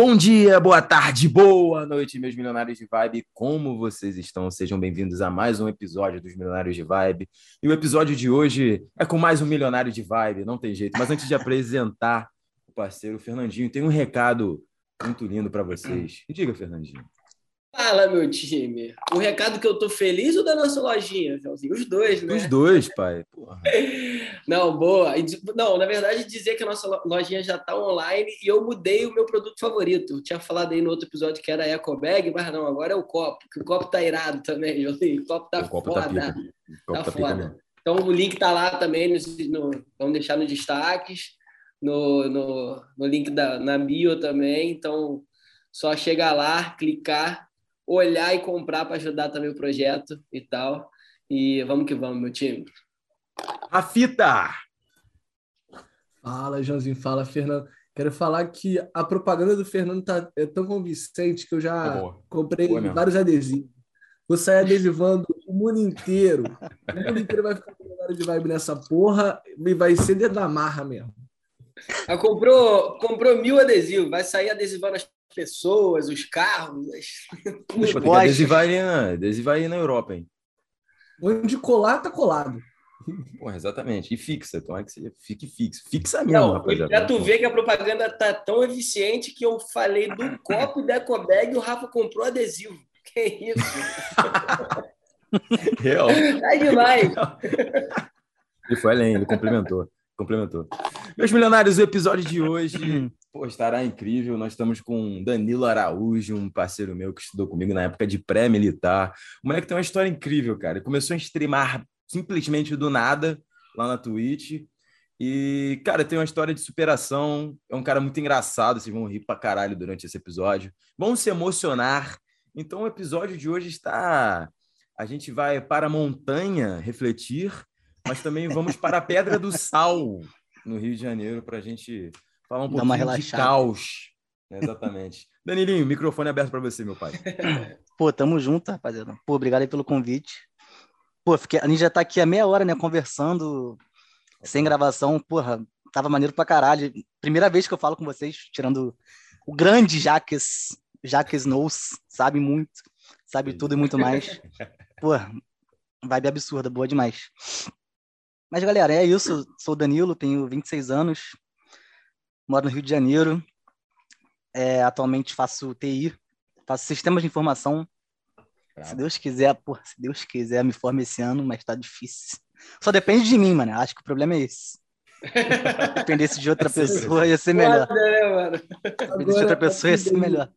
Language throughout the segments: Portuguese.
Bom dia, boa tarde, boa noite, meus milionários de vibe. Como vocês estão? Sejam bem-vindos a mais um episódio dos Milionários de Vibe. E o episódio de hoje é com mais um milionário de vibe, não tem jeito. Mas antes de apresentar o parceiro Fernandinho, tem um recado muito lindo para vocês. Diga, Fernandinho. Fala, meu time. O recado que eu tô feliz ou da nossa lojinha, Joãozinho? Os dois, né? Os dois, pai. Porra. Não, boa. Não, na verdade, dizer que a nossa lojinha já tá online e eu mudei o meu produto favorito. Eu tinha falado aí no outro episódio que era a Eco Bag, mas não, agora é o copo, que o copo tá irado também, Joãozinho. O copo tá o copo tá foda. Tá, o copo tá, tá foda. Então o link tá lá também, no, no, vamos deixar nos destaques, no, no, no link da, na bio também. Então, só chegar lá, clicar olhar e comprar para ajudar também o projeto e tal. E vamos que vamos, meu time. A fita! Fala, Joãozinho. Fala, Fernando. Quero falar que a propaganda do Fernando tá, é tão convincente que eu já é comprei vários adesivos. Vou sair adesivando o mundo inteiro. O mundo inteiro vai ficar com de vibe nessa porra e vai ser dentro da marra mesmo. Ela comprou, comprou mil adesivos, vai sair adesivando as pessoas, os carros. Os Pô, adesivar aí, na, Europa, hein? Onde colar, tá colado. Porra, exatamente. E fixa, tomara que você fique fixo. Fixa mesmo, Não, rapaziada. Pra tu ver que a propaganda tá tão eficiente que eu falei do copo da Ecobag e o Rafa comprou adesivo. Que isso? Real. Tá demais. Ele foi além, ele complementou. Complementou. Meus milionários, o episódio de hoje pô, estará incrível. Nós estamos com Danilo Araújo, um parceiro meu que estudou comigo na época de pré-militar. O moleque tem uma história incrível, cara. Ele começou a streamar simplesmente do nada lá na Twitch. E, cara, tem uma história de superação. É um cara muito engraçado. Vocês vão rir pra caralho durante esse episódio. Vão se emocionar. Então, o episódio de hoje está. A gente vai para a montanha refletir mas também vamos para a Pedra do Sal, no Rio de Janeiro, para a gente falar um pouquinho de caos. Exatamente. Danilinho, microfone aberto para você, meu pai. Pô, tamo junto, rapaziada. Pô, obrigado aí pelo convite. Pô, fiquei... a gente já tá aqui há meia hora, né, conversando, sem gravação. Porra, tava maneiro pra caralho. Primeira vez que eu falo com vocês, tirando o grande Jaques, Jaques Knows, sabe muito, sabe tudo e muito mais. Pô, vibe absurda, boa demais. Mas, galera, é isso. Sou Danilo, tenho 26 anos, moro no Rio de Janeiro. É, atualmente faço TI, faço sistemas de informação. Bravo. Se Deus quiser, porra, se Deus quiser, me forme esse ano, mas tá difícil. Só depende de mim, mano. Acho que o problema é esse. Dependesse de outra pessoa, ia ser melhor. Né, Dependesse de outra pessoa, ia ser melhor.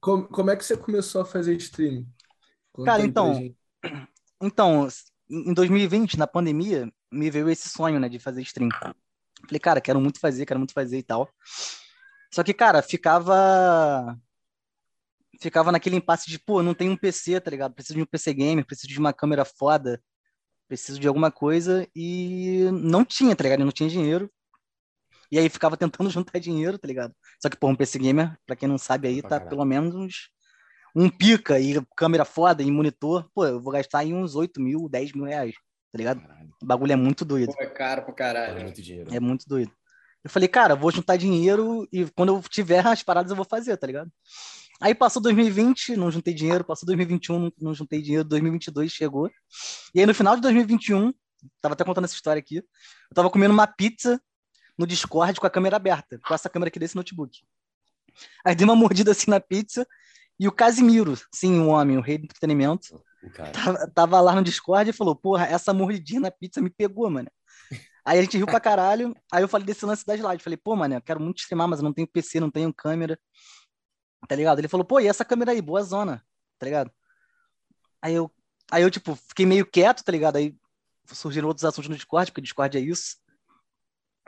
Como, como é que você começou a fazer streaming? Conta Cara, então, então, em 2020, na pandemia, me veio esse sonho, né, de fazer stream. Falei, cara, quero muito fazer, quero muito fazer e tal. Só que, cara, ficava ficava naquele impasse de, pô, não tenho um PC, tá ligado? Preciso de um PC gamer, preciso de uma câmera foda, preciso de alguma coisa e não tinha, tá ligado? Eu não tinha dinheiro. E aí ficava tentando juntar dinheiro, tá ligado? Só que, pô, um PC gamer, pra quem não sabe aí, tá pelo menos uns um pica e câmera foda e monitor, pô, eu vou gastar aí uns 8 mil, 10 mil reais, tá ligado? Caralho. O bagulho é muito doido. Pô, é caro pra caralho. É muito dinheiro. É muito doido. Eu falei, cara, vou juntar dinheiro e quando eu tiver as paradas eu vou fazer, tá ligado? Aí passou 2020, não juntei dinheiro, passou 2021, não, não juntei dinheiro, 2022 chegou. E aí no final de 2021, tava até contando essa história aqui, eu tava comendo uma pizza no Discord com a câmera aberta, com essa câmera aqui desse notebook. Aí dei uma mordida assim na pizza e o Casimiro, sim, o homem, o rei do entretenimento, tava, tava, lá no Discord e falou: Porra, essa mordidinha na pizza me pegou, mano. Aí a gente riu pra caralho. Aí eu falei desse lance das lives. Falei, pô, mano, eu quero muito streamar, mas eu não tenho PC, não tenho câmera. Tá ligado? Ele falou, pô, e essa câmera aí? Boa zona, tá ligado? Aí eu, aí eu tipo, fiquei meio quieto, tá ligado? Aí surgiram outros assuntos no Discord, porque o Discord é isso.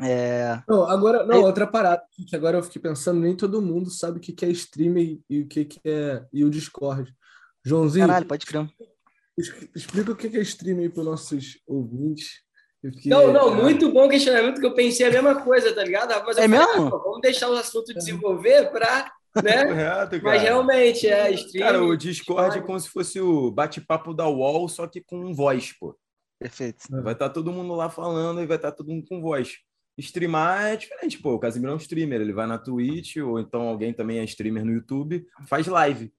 É... Não, agora, não, outra parada. Que agora eu fiquei pensando, nem todo mundo sabe o que é streamer e o que é e o Discord. Joãozinho. Caralho, pode crer. Explica o que é streamer para os nossos ouvintes. Fiquei... Não, não, muito bom questionamento, que eu pensei a mesma coisa, tá ligado? Mas é falei, mesmo? Ah, vamos deixar o assunto desenvolver para. Né? Correto, Mas realmente é streaming. Cara, o Discord é como se fosse o bate-papo da UOL, só que com voz, pô. Perfeito. Vai estar tá todo mundo lá falando e vai estar tá todo mundo com voz. streamar é diferente, pô. O Casimiro é um streamer, ele vai na Twitch, ou então alguém também é streamer no YouTube, faz live.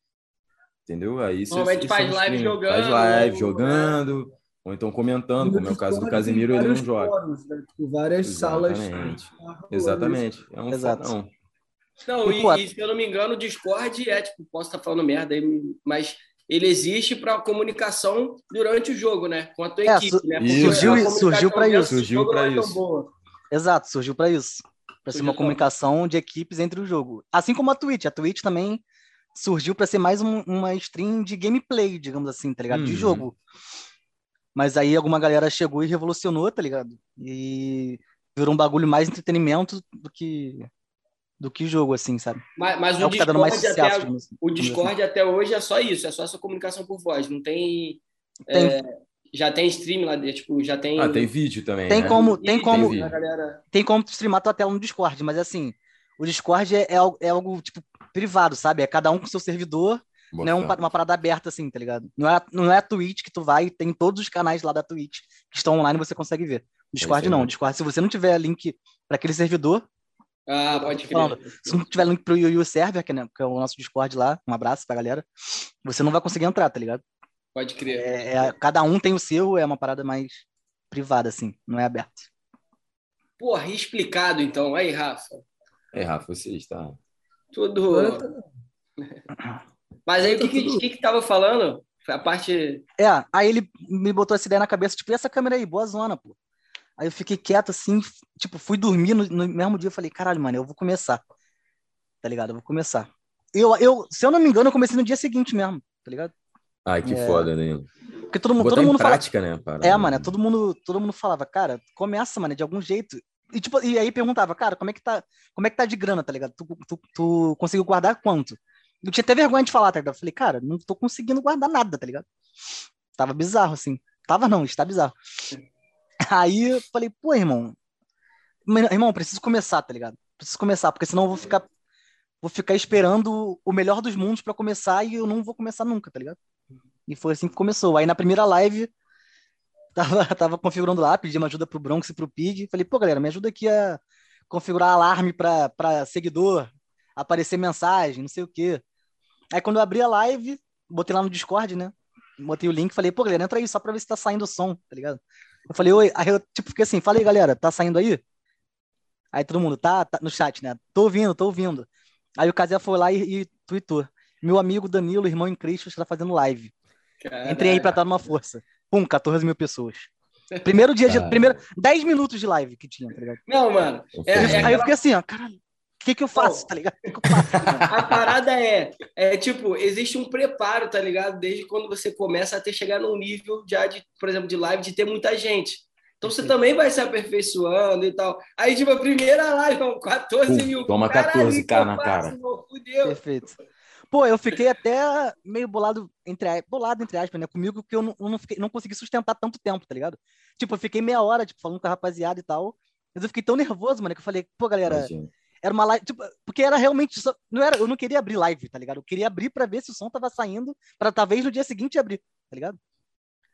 Entendeu? Aí Normalmente faz live jogando. Faz live ou... jogando, ou então comentando, como é o caso do Casimiro, ele não joga. Fóruns, né? Tipo, várias Exatamente. salas. Exatamente. É um Exato. Não, e, e, se eu não me engano, o Discord é, tipo, posso estar falando merda aí, mas ele existe para comunicação durante o jogo, né? Com a tua é, equipe, né? surgiu surgiu para isso. Surgiu para é isso. Exato, surgiu para isso. Para ser uma comunicação de equipes entre o jogo. Assim como a Twitch. A Twitch também surgiu para ser mais um, uma stream de gameplay, digamos assim, tá ligado? Uhum. De jogo. Mas aí alguma galera chegou e revolucionou, tá ligado? E virou um bagulho mais entretenimento do que do que jogo, assim, sabe? Mas, mas é o, Discord, tá mais até, a, assim, o Discord assim. até hoje é só isso, é só essa comunicação por voz, não tem... tem. É, já tem stream lá, tipo, já tem... Ah, tem vídeo também, Tem né? como, tem, como, tem, tem como streamar tua tela no Discord, mas assim, o Discord é, é, é algo, tipo, privado, sabe? É cada um com seu servidor, Boa não é um, uma parada aberta assim, tá ligado? Não é, não é a Twitch que tu vai, tem todos os canais lá da Twitch que estão online e você consegue ver. Discord é não, Discord, se você não tiver link para aquele servidor. Ah, pode falando, Se não tiver link pro YoYo Server, que, é, né, que é o nosso Discord lá, um abraço pra galera, você não vai conseguir entrar, tá ligado? Pode crer. É, é, cada um tem o seu, é uma parada mais privada, assim, não é aberto. Porra, explicado então. Aí, Rafa. É, Rafa, você está. Tudo. Mas aí o que, que, que, que tava falando? Foi a parte. É, aí ele me botou essa ideia na cabeça, tipo, e essa câmera aí, boa zona, pô. Aí eu fiquei quieto assim, tipo, fui dormir no, no mesmo dia. Eu falei, caralho, mano, eu vou começar. Tá ligado? Eu vou começar. Eu, eu, se eu não me engano, eu comecei no dia seguinte mesmo, tá ligado? Ai, que é... foda, né? Porque todo mundo, todo mundo prática, fala... né? Para... É, mano, todo mundo, todo mundo falava, cara, começa, mano, de algum jeito. E, tipo, e aí perguntava, cara, como é que tá, como é que tá de grana, tá ligado? Tu, tu, tu conseguiu guardar quanto? Eu tinha até vergonha de falar, tá ligado? Eu falei, cara, não tô conseguindo guardar nada, tá ligado? Tava bizarro, assim. Tava não, está bizarro. Aí eu falei, pô, irmão, irmão, preciso começar, tá ligado? Preciso começar, porque senão eu vou ficar vou ficar esperando o melhor dos mundos para começar e eu não vou começar nunca, tá ligado? E foi assim que começou. Aí na primeira live tava, tava configurando lá, pedi uma ajuda pro Bronx e pro Pig. Falei, pô, galera, me ajuda aqui a configurar alarme para seguidor, aparecer mensagem, não sei o quê. Aí quando eu abri a live, botei lá no Discord, né? Botei o link, falei, pô, galera, entra aí só pra ver se tá saindo o som, tá ligado? Eu falei, oi, aí eu, tipo, fiquei assim, falei, galera, tá saindo aí? Aí todo mundo, tá, tá no chat, né? Tô ouvindo, tô ouvindo. Aí o Casé foi lá e, e tweetou. Meu amigo Danilo, irmão em Cristo, está fazendo live. Caralho. Entrei aí pra dar uma força. Pum, 14 mil pessoas. Primeiro dia de. Primeiro, 10 minutos de live que tinha, tá ligado? Não, mano. É, é aí eu fiquei assim, ó, caralho o que, que eu faço, tá ligado? Que que faço, a parada é, é, tipo, existe um preparo, tá ligado? Desde quando você começa a ter chegar num nível já de, por exemplo, de live, de ter muita gente. Então você também vai se aperfeiçoando e tal. Aí, tipo, a primeira live, 14 Pum, mil. Toma 14 k na cara. Perfeito. Pô, eu fiquei até meio bolado, entre, bolado, entre aspas, né? Comigo, porque eu não, eu não, fiquei, não consegui sustentar tanto tempo, tá ligado? Tipo, eu fiquei meia hora, tipo, falando com a rapaziada e tal. Mas eu fiquei tão nervoso, mano, que eu falei, pô, galera, Imagina. Era uma live, tipo, porque era realmente só, não era, eu não queria abrir live, tá ligado? Eu queria abrir para ver se o som tava saindo, para talvez no dia seguinte abrir, tá ligado?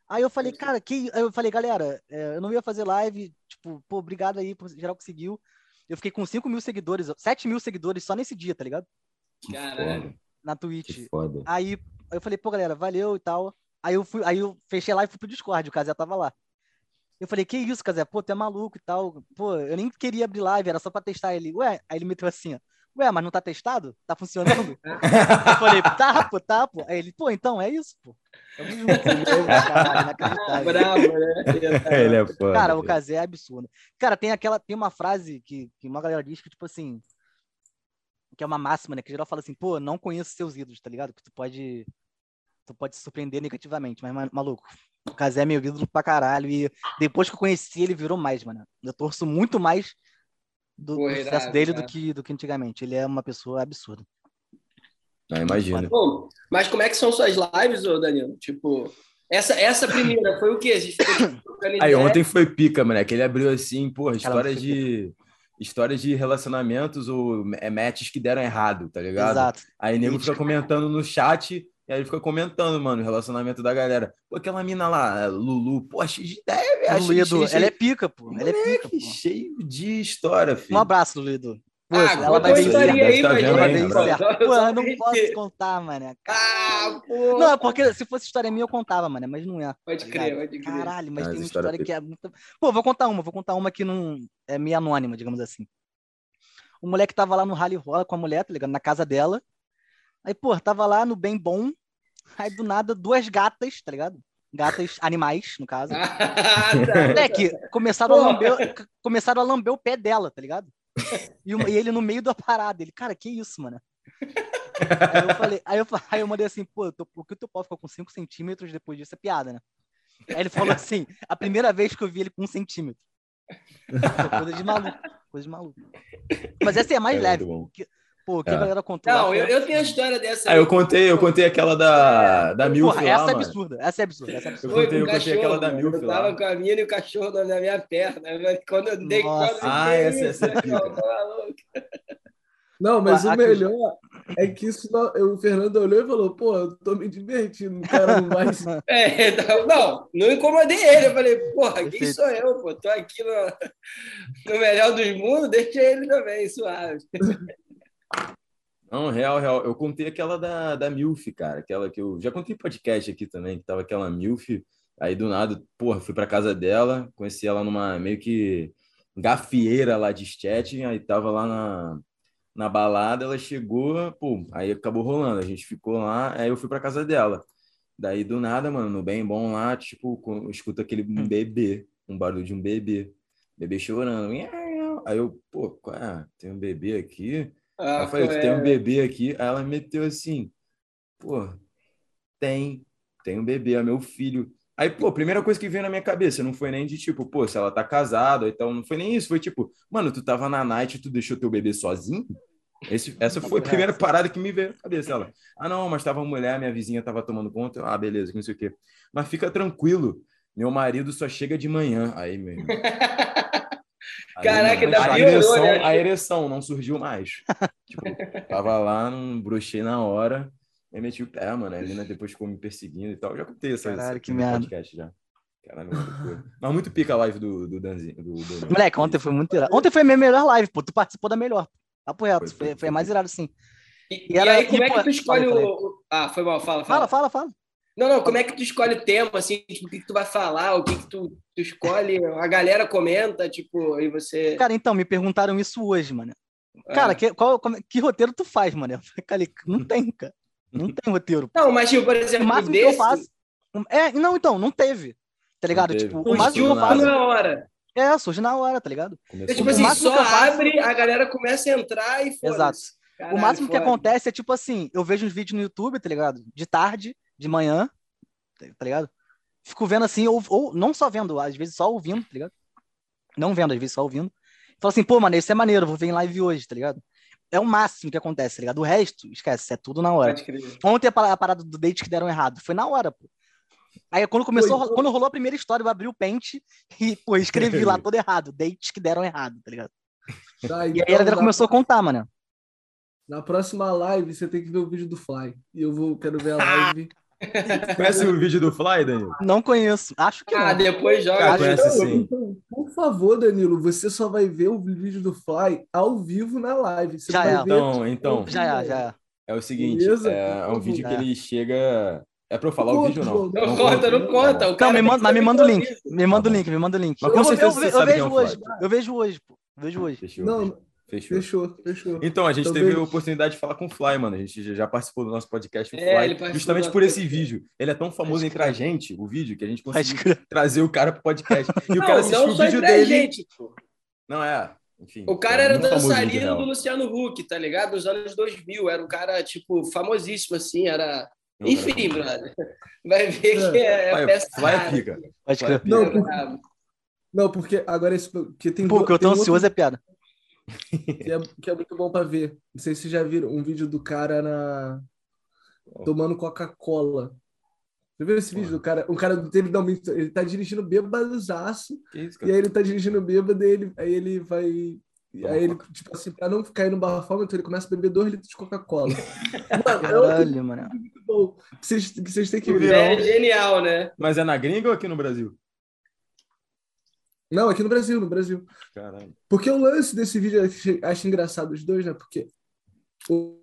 Aí eu falei, cara, que eu falei, galera, é, eu não ia fazer live, tipo, pô, obrigado aí por geral conseguiu. Eu fiquei com 5 mil seguidores, 7 mil seguidores só nesse dia, tá ligado? Caralho. Na Twitch. Aí eu falei, pô, galera, valeu e tal. Aí eu fui, aí eu fechei live e fui pro Discord, o Casé tava lá. Eu falei, que isso, Casé? Pô, tu é maluco e tal. Pô, eu nem queria abrir live, era só pra testar ele. Ué, aí ele meteu assim, ó. Ué, mas não tá testado? Tá funcionando? eu falei, tá, pô, tá, pô. Aí ele, pô, então é isso, pô. Tamo junto. Bravo, né? ele é foda. Cara, o Casé é absurdo. Cara, tem aquela, tem uma frase que, que uma galera diz que, tipo assim, que é uma máxima, né? Que geral fala assim, pô, não conheço seus ídolos, tá ligado? Que tu pode, tu pode se surpreender negativamente, mas, maluco, o Casé é meu ídolo pra caralho. E depois que eu conheci, ele virou mais, mano. Eu torço muito mais do, do sucesso dele do que, do que antigamente. Ele é uma pessoa absurda. Ah, imagina. Bom, mas como é que são suas lives, ô Danilo? Tipo, essa, essa primeira foi o quê? A gente Aí ontem foi pica, moleque. Ele abriu assim, porra, histórias de. Histórias de relacionamentos ou é, matches que deram errado, tá ligado? Exato. Aí nego fica comentando no chat E aí ele fica comentando, mano, o relacionamento da galera. Pô, aquela mina lá, Lulu, pô, cheio de ideia, velho. Lulido, ela é pica, pô. Ela é pica, pô. cheio de história, filho. Um abraço, Lulido. Pô, ah, ela vai ver aí, tá eu não posso contar, mano. Ah, pô. Não, porque se fosse história minha eu contava, mano, mas não é. Pode tá crer, pode crer. Caralho, mas, mas tem uma história que é muito... Pô, vou contar uma, vou contar uma que não é meio anônima, digamos assim. O moleque tava lá no rally rola com a mulher, tá ligado? Na casa dela. Aí, pô, tava lá no bem bom. Aí, do nada, duas gatas, tá ligado? Gatas, animais, no caso. é que começaram a, lamber, começaram a lamber o pé dela, tá ligado? E, e, ele no meio da parada. Ele, cara, que isso, mano? aí eu falei, aí eu, aí eu mandei assim, pô, tô, por que o teu pau ficou com 5 centímetros depois disso? É piada, né? Aí ele falou assim, a primeira vez que eu vi ele com um centímetro. coisa de maluco, coisa de maluco. Mas essa é mais é leve. Pô, que é. galera contou. Não, eu, eu, tenho a história dessa. Ah, eu contei, eu contei aquela da, da Milf. Porra, essa é absurda, essa é absurda, essa é absurda. Eu contei, eu contei aquela da Milf. Eu tava com a mina e o cachorro na minha perna. Quando eu dei Nossa. quando Ah, essa, essa é Não, mas o melhor é que isso o Fernando olhou e falou: pô, eu tô me divertindo, cara, não vai. É, então, não, não incomodei ele. Eu falei: porra, quem sou eu, pô? Tô aqui no, no melhor dos mundos, deixa ele também, suave. Não, real, real. Eu contei aquela da, da Milf, cara. Aquela que eu já contei podcast aqui também, que tava aquela Milf. Aí do nada, porra, fui pra casa dela, conheci ela numa meio que gafieira lá de Stettin, aí tava lá na, na balada, ela chegou, pô, aí acabou rolando, a gente ficou lá, aí eu fui pra casa dela. Daí do nada, mano, no bem bom lá, tipo, escuta aquele hum. bebê, um barulho de um bebê, bebê chorando. Aí eu, pô, é? tem um bebê aqui? Ah, eu falei, tu tem um bebê aqui. Aí ela meteu assim, pô, tem, tem um bebê, é meu filho. Aí, pô, a primeira coisa que veio na minha cabeça não foi nem de tipo, pô, se ela tá casada, então não foi nem isso, foi tipo, mano, tu tava na night e tu deixou teu bebê sozinho? Esse, essa foi a primeira parada que me veio na cabeça. Ela, ah, não, mas tava uma mulher, minha vizinha tava tomando conta. Ah, beleza, não sei o quê. Mas fica tranquilo, meu marido só chega de manhã. Aí, meu irmão. Caraca, da a, ereção, né? a ereção não surgiu mais. tipo, tava lá, não brochei na hora, e meti o pé, mano. A menina depois ficou me perseguindo e tal. Eu já contei essa, Caralho, que merda. podcast já. Caralho, muito Mas muito pica a live do, do Danzinho. Do, do... Moleque, ontem foi muito irado. Ontem foi a minha melhor live, pô. Tu participou da melhor. Papo reto. Foi, foi, foi, mais irado, sim. E, e, e aí, como e, é que tu escolhe o. Ah, foi mal, fala, fala. Fala, fala, fala. Não, não, como é que tu escolhe o tema, assim, tipo, o que, que tu vai falar, o que, que tu, tu escolhe, a galera comenta, tipo, e você... Cara, então, me perguntaram isso hoje, mano. Cara, é. que, qual, como, que roteiro tu faz, mano? Falei, não tem, cara. Não tem roteiro. Não, mas, tipo, por exemplo, o máximo desse... que eu faço... É, não, então, não teve. Tá ligado? Tipo, o máximo que eu faço... na hora. É, surge na hora, tá ligado? Começou tipo assim, só abre, a galera começa a entrar e foda Exato. Caralho, o máximo foda. que acontece é, tipo assim, eu vejo uns vídeos no YouTube, tá ligado? De tarde, de manhã, tá ligado? Fico vendo assim, ou, ou não só vendo, às vezes só ouvindo, tá ligado? Não vendo, às vezes só ouvindo. Falo assim, pô, mano, isso é maneiro, vou ver em live hoje, tá ligado? É o máximo que acontece, tá ligado? O resto, esquece, é tudo na hora. Ontem a parada do date que deram errado, foi na hora, pô. Aí quando começou, Foi, quando rolou a primeira história, eu abri o pente e, pô, escrevi lá todo errado, dates que deram errado, tá ligado? Tá, então, e aí a galera começou a contar, mano. Na próxima live, você tem que ver o vídeo do Fly. E eu vou, quero ver a live. Conhece o vídeo do Fly, Danilo? Não conheço. Acho que Ah, não. depois joga. Cara, conhece sim. Então, por favor, Danilo, você só vai ver o vídeo do Fly ao vivo na live. Você já é. Então, então. Já é, já é. É o seguinte, é, é um vídeo que ele chega é pra eu falar o vídeo ou não? Não, não conta, não conta. O cara não, me manda, mas me manda o link. Me manda o link, me manda o link. Mas com certeza eu, eu, eu vejo hoje. Eu vejo hoje, pô. Eu vejo hoje. Fechou. Não, Fechou. Fechou, fechou. Então, a gente Também. teve a oportunidade de falar com o Fly, mano. A gente já participou do nosso podcast, o é, Fly, justamente por esse vídeo. Ele é tão famoso entre a gente, o vídeo, que a gente conseguiu trazer o cara pro podcast. E não, o cara assistiu o vídeo dele. Gente, não, é. Enfim, o cara é era dançarino do Luciano Huck, tá ligado? Nos anos 2000. Era um cara, tipo, famosíssimo, assim. Era enfim, brother. Vai ver que é, vai, peça vai pica. Não, por... não, porque agora esse que tem Pô, que eu tô ansioso outro... é piada. Que é, que é muito bom para ver. Não sei se vocês já viram um vídeo do cara na tomando Coca-Cola. Você viu esse Porra. vídeo do cara? Um cara dá um, ele tá dirigindo bêbadozaço. E aí ele tá dirigindo bêbado, e ele, aí ele vai E aí ele, tipo assim, pra não cair no bafômetro, ele começa a beber dois litros de Coca-Cola. Caralho, mano. Muito bom. Que vocês, que vocês têm que ver. É genial, né? Mas é na gringa ou aqui no Brasil? Não, aqui no Brasil, no Brasil. Caralho. Porque o lance desse vídeo, eu acho engraçado os dois, né? Porque o...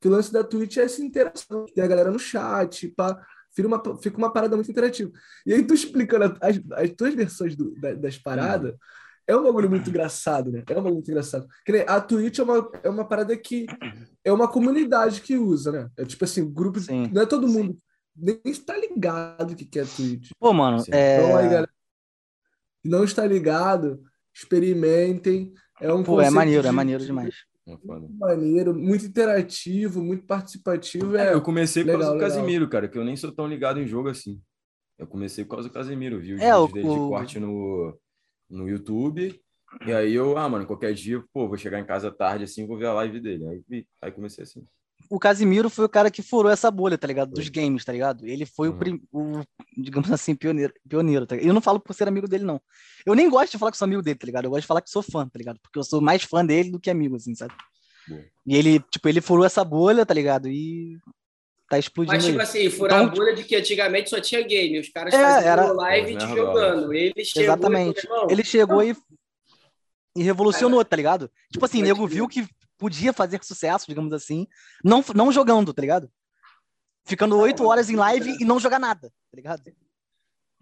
que o lance da Twitch é essa interação, tem a galera no chat, pá, fica uma, fica uma parada muito interativa. E aí tu explicando as, as tuas versões do, das paradas, é um bagulho muito engraçado, né? É um bagulho muito engraçado. A Twitch é uma, é uma parada que é uma comunidade que usa, né? É tipo assim, grupo. Sim. Não é todo mundo nem está ligado o que é Twitch. Pô, mano, é... Então aí, galera, não está ligado, experimentem. É um Pô, é maneiro, de... é maneiro demais. Muito maneiro, muito interativo, muito participativo. É, eu comecei legal, por causa do legal. Casimiro, cara, que eu nem sou tão ligado em jogo assim. Eu comecei por causa do Casimiro, viu? Os é, vídeos o... dele de corte no, no YouTube. E aí eu, ah, mano, qualquer dia, pô, vou chegar em casa tarde assim, vou ver a live dele. Aí, aí comecei assim o Casimiro foi o cara que furou essa bolha, tá ligado? Dos games, tá ligado? Ele foi uhum. o, prim... o, digamos assim, pioneiro, pioneiro tá ligado? Eu não falo por ser amigo dele, não. Eu nem gosto de falar que sou amigo dele, tá ligado? Eu gosto de falar que sou fã, tá ligado? Porque eu sou mais fã dele do que amigo, assim, sabe? E ele, tipo, ele furou essa bolha, tá ligado? E tá explodindo. Mas, tipo aí. assim, furar então, a bolha de que antigamente só tinha game, os caras é, faziam era... live te jogando. Ele chegou Exatamente. E, ele chegou e, e revolucionou, tá ligado? Tipo assim, nego viu que podia fazer sucesso, digamos assim, não, não jogando, tá ligado? Ficando oito horas em live e não jogar nada, tá ligado?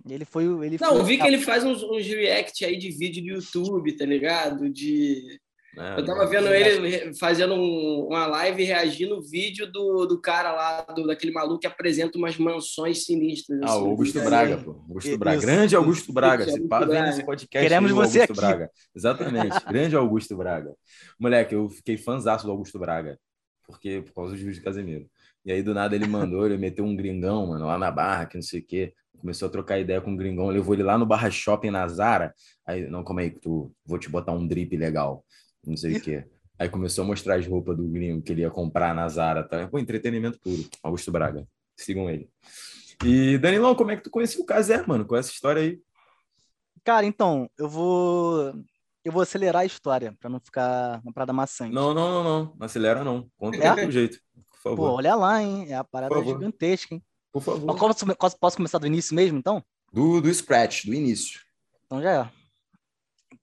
Ele foi. Ele não, foi... vi que ele faz uns, uns react aí de vídeo do YouTube, tá ligado? De é, eu tava vendo ele fazendo um, uma live reagindo ao vídeo do, do cara lá, do, daquele maluco que apresenta umas mansões sinistras. Ah, o assim, Augusto Braga, pô. Augusto Isso. Braga. Grande Augusto Braga. Isso, vendo esse podcast. Queremos você Augusto aqui. Braga. Exatamente. Grande Augusto Braga. Moleque, eu fiquei fãzaço do Augusto Braga. Porque, por causa do Juiz de Casemiro. E aí, do nada, ele mandou, ele meteu um gringão, mano, lá na barra, que não sei o quê. Começou a trocar ideia com o gringão, levou ele lá no Barra Shopping na Zara. Aí, não, calma aí, tu, vou te botar um drip legal não sei o quê. Aí começou a mostrar as roupas do gringo que ele ia comprar na Zara. Tá? Pô, entretenimento puro. Augusto Braga. Sigam ele. E, Danilão, como é que tu conheceu o Casé, mano? Com essa história aí? Cara, então, eu vou. Eu vou acelerar a história para não ficar uma parada maçante. Não, não, não, não. Não acelera, não. Conta é? do jeito. Por favor. Pô, olha lá, hein? É a parada gigantesca, hein? Por favor. Mas posso começar do início mesmo, então? Do, do scratch, do início. Então já é.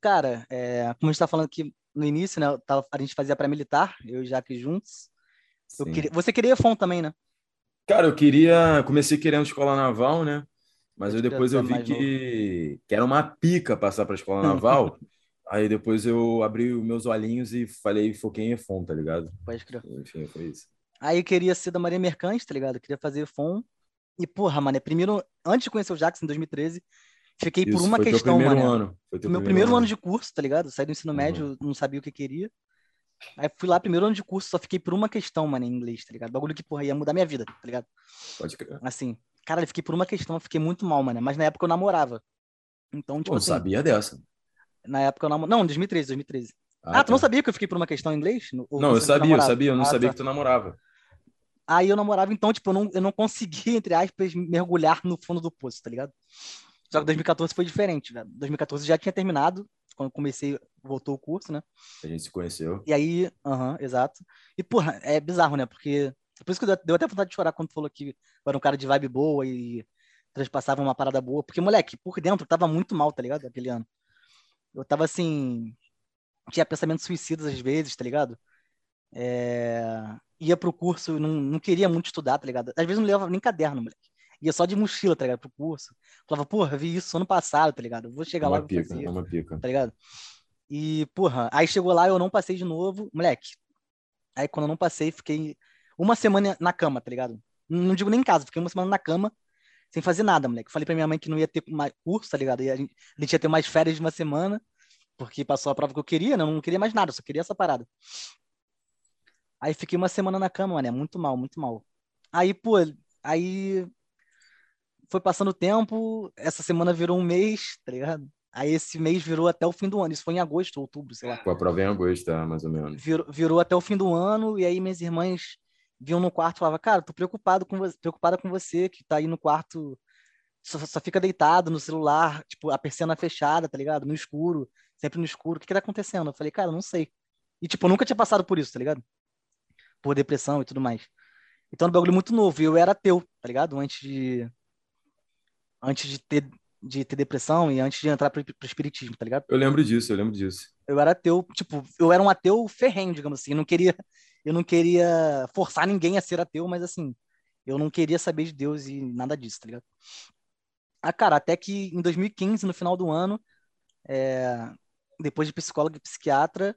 Cara, é, como a gente tá falando aqui no início, né? Tava, a gente fazia pré-militar, eu e Jaque juntos. Eu queria, você queria FON também, né? Cara, eu queria. Comecei querendo escola naval, né? Mas eu depois eu vi que, que era uma pica passar para escola naval. Aí depois eu abri os meus olhinhos e falei, foquei em EFON, tá ligado? Pode crer. Enfim, foi isso. Aí eu queria ser da Marinha Mercante, tá ligado? Eu queria fazer EFON. E, porra, mano, primeiro, antes de conhecer o Jackson em 2013, Fiquei Isso, por uma foi questão, mano. Ano. Foi meu primeiro, primeiro ano. ano. de curso, tá ligado? Saí do ensino uhum. médio, não sabia o que queria. Aí fui lá, primeiro ano de curso, só fiquei por uma questão, mano, em inglês, tá ligado? Bagulho que, porra, ia mudar minha vida, tá ligado? Pode crer. Assim, cara, eu fiquei por uma questão, fiquei muito mal, mano. Mas na época eu namorava. Então, tipo Pô, assim. sabia dessa. Na época eu namorava. Não, 2013, 2013. Ah, ah tu não tá. sabia que eu fiquei por uma questão em inglês? Ou não, eu sabia, eu sabia, eu não ah, sabia tá. que tu namorava. Aí eu namorava, então, tipo, eu não, eu não conseguia, entre aspas, mergulhar no fundo do poço, tá ligado? Só que 2014 foi diferente, velho. 2014 já tinha terminado, quando comecei, voltou o curso, né? A gente se conheceu. E aí, aham, uh -huh, exato. E, porra, é bizarro, né? Porque. Por isso que deu até vontade de chorar quando falou que era um cara de vibe boa e transpassava uma parada boa. Porque, moleque, por dentro tava muito mal, tá ligado? Aquele ano. Eu tava assim. Tinha pensamentos suicidas às vezes, tá ligado? É... Ia pro curso, não, não queria muito estudar, tá ligado? Às vezes não levava nem caderno, moleque ia só de mochila, tá ligado? Pro curso. Falava, porra, vi isso ano passado, tá ligado? Vou chegar uma lá pica, fazer, uma pica. tá ligado? E, porra, aí chegou lá, eu não passei de novo, moleque. Aí quando eu não passei, fiquei uma semana na cama, tá ligado? Não digo nem em casa, fiquei uma semana na cama, sem fazer nada, moleque. Falei pra minha mãe que não ia ter mais curso, tá ligado? E a gente, a gente ia ter mais férias de uma semana, porque passou a prova que eu queria, né? Eu não queria mais nada, só queria essa parada. Aí fiquei uma semana na cama, mano, é muito mal, muito mal. Aí, pô, aí foi passando o tempo, essa semana virou um mês, tá ligado? Aí esse mês virou até o fim do ano. Isso foi em agosto, outubro, sei lá. Foi a prova em agosto, tá, mais ou menos. Virou, virou, até o fim do ano, e aí minhas irmãs vinham no quarto e falavam, cara, tô preocupado com você, preocupada com você, que tá aí no quarto, só, só, fica deitado no celular, tipo, a persiana fechada, tá ligado? No escuro, sempre no escuro. O que que tá acontecendo? Eu falei, cara, não sei. E, tipo, eu nunca tinha passado por isso, tá ligado? Por depressão e tudo mais. Então, é um bagulho muito novo. E eu era ateu, tá ligado? Antes de. Antes de ter, de ter depressão e antes de entrar pro, pro espiritismo, tá ligado? Eu lembro disso, eu lembro disso. Eu era ateu, tipo, eu era um ateu ferrenho, digamos assim. Eu não queria, eu não queria forçar ninguém a ser ateu, mas assim, eu não queria saber de Deus e nada disso, tá ligado? Ah, cara, até que em 2015, no final do ano, é, depois de psicólogo e psiquiatra,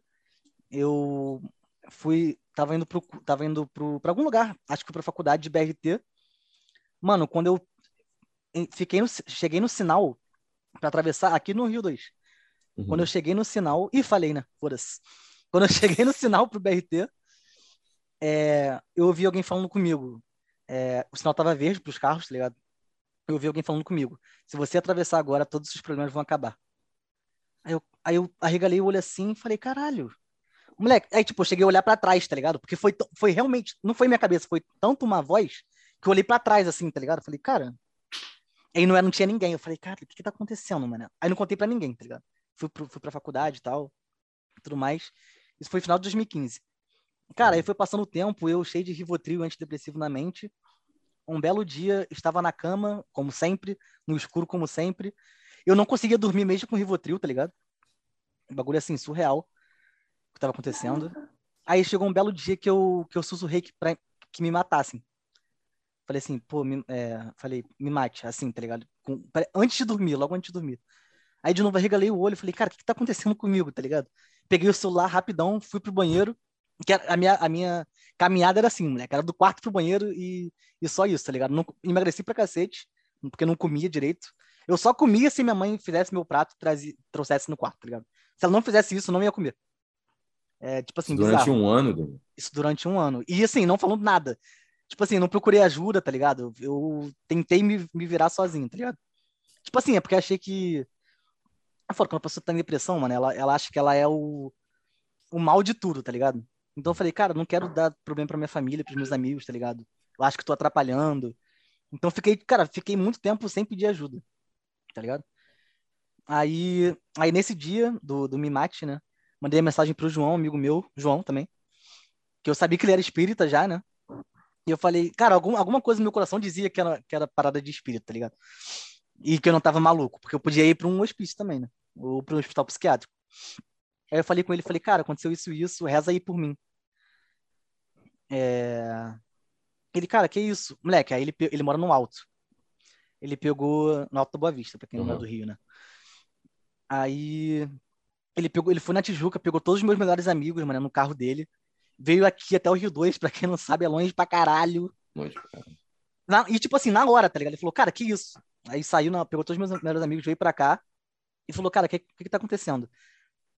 eu fui, tava indo pro, tava indo pro, pra algum lugar, acho que pra faculdade de BRT. Mano, quando eu fiquei no, cheguei no sinal para atravessar aqui no Rio 2. Uhum. Quando eu cheguei no sinal, e falei, né? Foda-se. Quando eu cheguei no sinal pro BRT, é, eu ouvi alguém falando comigo. É, o sinal tava verde pros carros, tá ligado? eu ouvi alguém falando comigo: se você atravessar agora, todos os problemas vão acabar. Aí eu, aí eu arregalei o olho assim e falei: caralho. Moleque, aí tipo, eu cheguei a olhar para trás, tá ligado? Porque foi, foi realmente, não foi minha cabeça, foi tanto uma voz que eu olhei para trás assim, tá ligado? Eu falei, cara. Aí não, era, não tinha ninguém. Eu falei, cara, o que que tá acontecendo, mano? Aí não contei para ninguém, tá ligado? Fui, pro, fui pra faculdade e tal, tudo mais. Isso foi final de 2015. Cara, aí foi passando o tempo, eu cheio de Rivotril antidepressivo na mente um belo dia, estava na cama, como sempre, no escuro, como sempre. Eu não conseguia dormir mesmo com Rivotril, tá ligado? Um bagulho assim, surreal. O que estava acontecendo. Aí chegou um belo dia que eu, que eu sussurrei que, pra, que me matassem. Falei assim, pô, me, é, falei, me mate, assim, tá ligado? Com, antes de dormir, logo antes de dormir. Aí de novo arregalei o olho, falei, cara, o que, que tá acontecendo comigo, tá ligado? Peguei o celular rapidão, fui pro banheiro, que a minha, a minha caminhada era assim, moleque. Era do quarto pro banheiro e, e só isso, tá ligado? Não, emagreci pra cacete, porque não comia direito. Eu só comia se minha mãe fizesse meu prato e trouxesse no quarto, tá ligado? Se ela não fizesse isso, eu não ia comer. É, tipo assim, Durante bizarro. um ano, Isso durante um ano. E assim, não falando nada. Tipo assim, não procurei ajuda, tá ligado? Eu tentei me, me virar sozinho, tá ligado? Tipo assim, é porque achei que. Fora, quando a pessoa tá em depressão, mano, ela, ela acha que ela é o, o mal de tudo, tá ligado? Então eu falei, cara, não quero dar problema pra minha família, pros meus amigos, tá ligado? Eu acho que tô atrapalhando. Então fiquei, cara, fiquei muito tempo sem pedir ajuda, tá ligado? Aí, aí nesse dia do, do Mimate, né? Mandei a mensagem pro João, amigo meu, João também, que eu sabia que ele era espírita já, né? E eu falei, cara, algum, alguma coisa no meu coração dizia que era, que era parada de espírito, tá ligado? E que eu não tava maluco, porque eu podia ir para um hospício também, né? Ou para um hospital psiquiátrico. Aí eu falei com ele, falei, cara, aconteceu isso e isso, reza aí por mim. É... Ele, cara, que isso? Moleque, aí ele, ele mora no alto. Ele pegou no Alto da Boa Vista, pra quem não é do Rio, né? Aí ele pegou, ele foi na Tijuca, pegou todos os meus melhores amigos, mano, no carro dele. Veio aqui até o Rio 2, pra quem não sabe, é longe pra caralho. Longe pra caralho. Na, e tipo assim, na hora, tá ligado? Ele falou, cara, que isso? Aí saiu, na, pegou todos os meus melhores amigos, veio pra cá e falou, cara, o que, que, que tá acontecendo?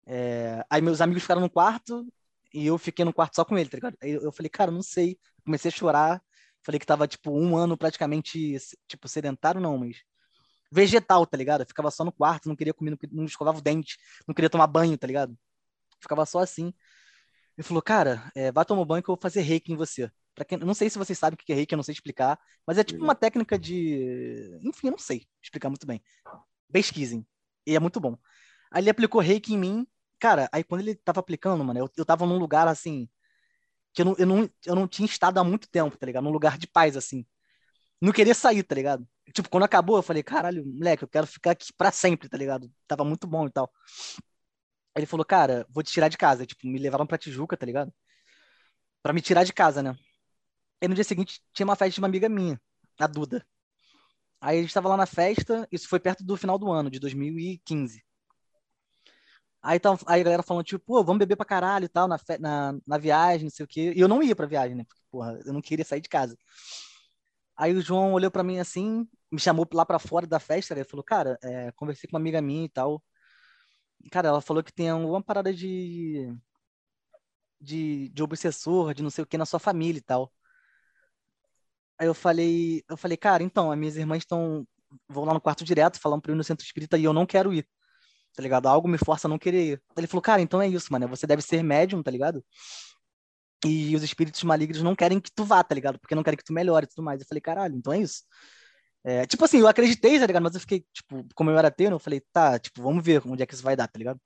É, aí meus amigos ficaram no quarto, e eu fiquei no quarto só com ele, tá ligado? Aí eu falei, cara, não sei. Comecei a chorar. Falei que tava, tipo, um ano praticamente, tipo, sedentário, não, mas vegetal, tá ligado? Eu ficava só no quarto, não queria comer, não escovava o dente, não queria tomar banho, tá ligado? Ficava só assim. Ele falou, cara, é, vai tomar banho que eu vou fazer reiki em você. Pra quem, não sei se vocês sabem o que é reiki, eu não sei explicar, mas é tipo uma técnica de. Enfim, eu não sei explicar muito bem. Pesquisem. E é muito bom. Aí ele aplicou reiki em mim, Cara, aí quando ele tava aplicando, mano, eu, eu tava num lugar assim. Que eu não, eu, não, eu não tinha estado há muito tempo, tá ligado? Num lugar de paz, assim. Não queria sair, tá ligado? Tipo, quando acabou, eu falei, caralho, moleque, eu quero ficar aqui pra sempre, tá ligado? Tava muito bom e tal. Ele falou, cara, vou te tirar de casa. Tipo, me levaram pra Tijuca, tá ligado? Pra me tirar de casa, né? Aí no dia seguinte tinha uma festa de uma amiga minha, a Duda. Aí a gente tava lá na festa, isso foi perto do final do ano, de 2015. Aí, tá, aí a galera falando, tipo, pô, vamos beber pra caralho e tal, na, na, na viagem, não sei o quê. E eu não ia pra viagem, né? Porque, porra, eu não queria sair de casa. Aí o João olhou pra mim assim, me chamou lá pra fora da festa, ele falou, cara, é, conversei com uma amiga minha e tal. Cara, ela falou que tem alguma parada de, de, de obsessor, de não sei o que na sua família e tal. Aí eu falei, eu falei, cara, então, as minhas irmãs estão vão lá no quarto direto, falando pra eu ir no centro espírita e eu não quero ir tá ligado? Algo me força a não querer ir. Ele falou, cara, então é isso, mano. Você deve ser médium, tá ligado? E os espíritos malignos não querem que tu vá, tá ligado? Porque não querem que tu melhore e tudo mais. Eu falei, caralho, então é isso. É, tipo assim, eu acreditei, tá ligado? Mas eu fiquei, tipo, como eu era ateu, eu falei, tá, tipo, vamos ver onde é que isso vai dar, tá ligado?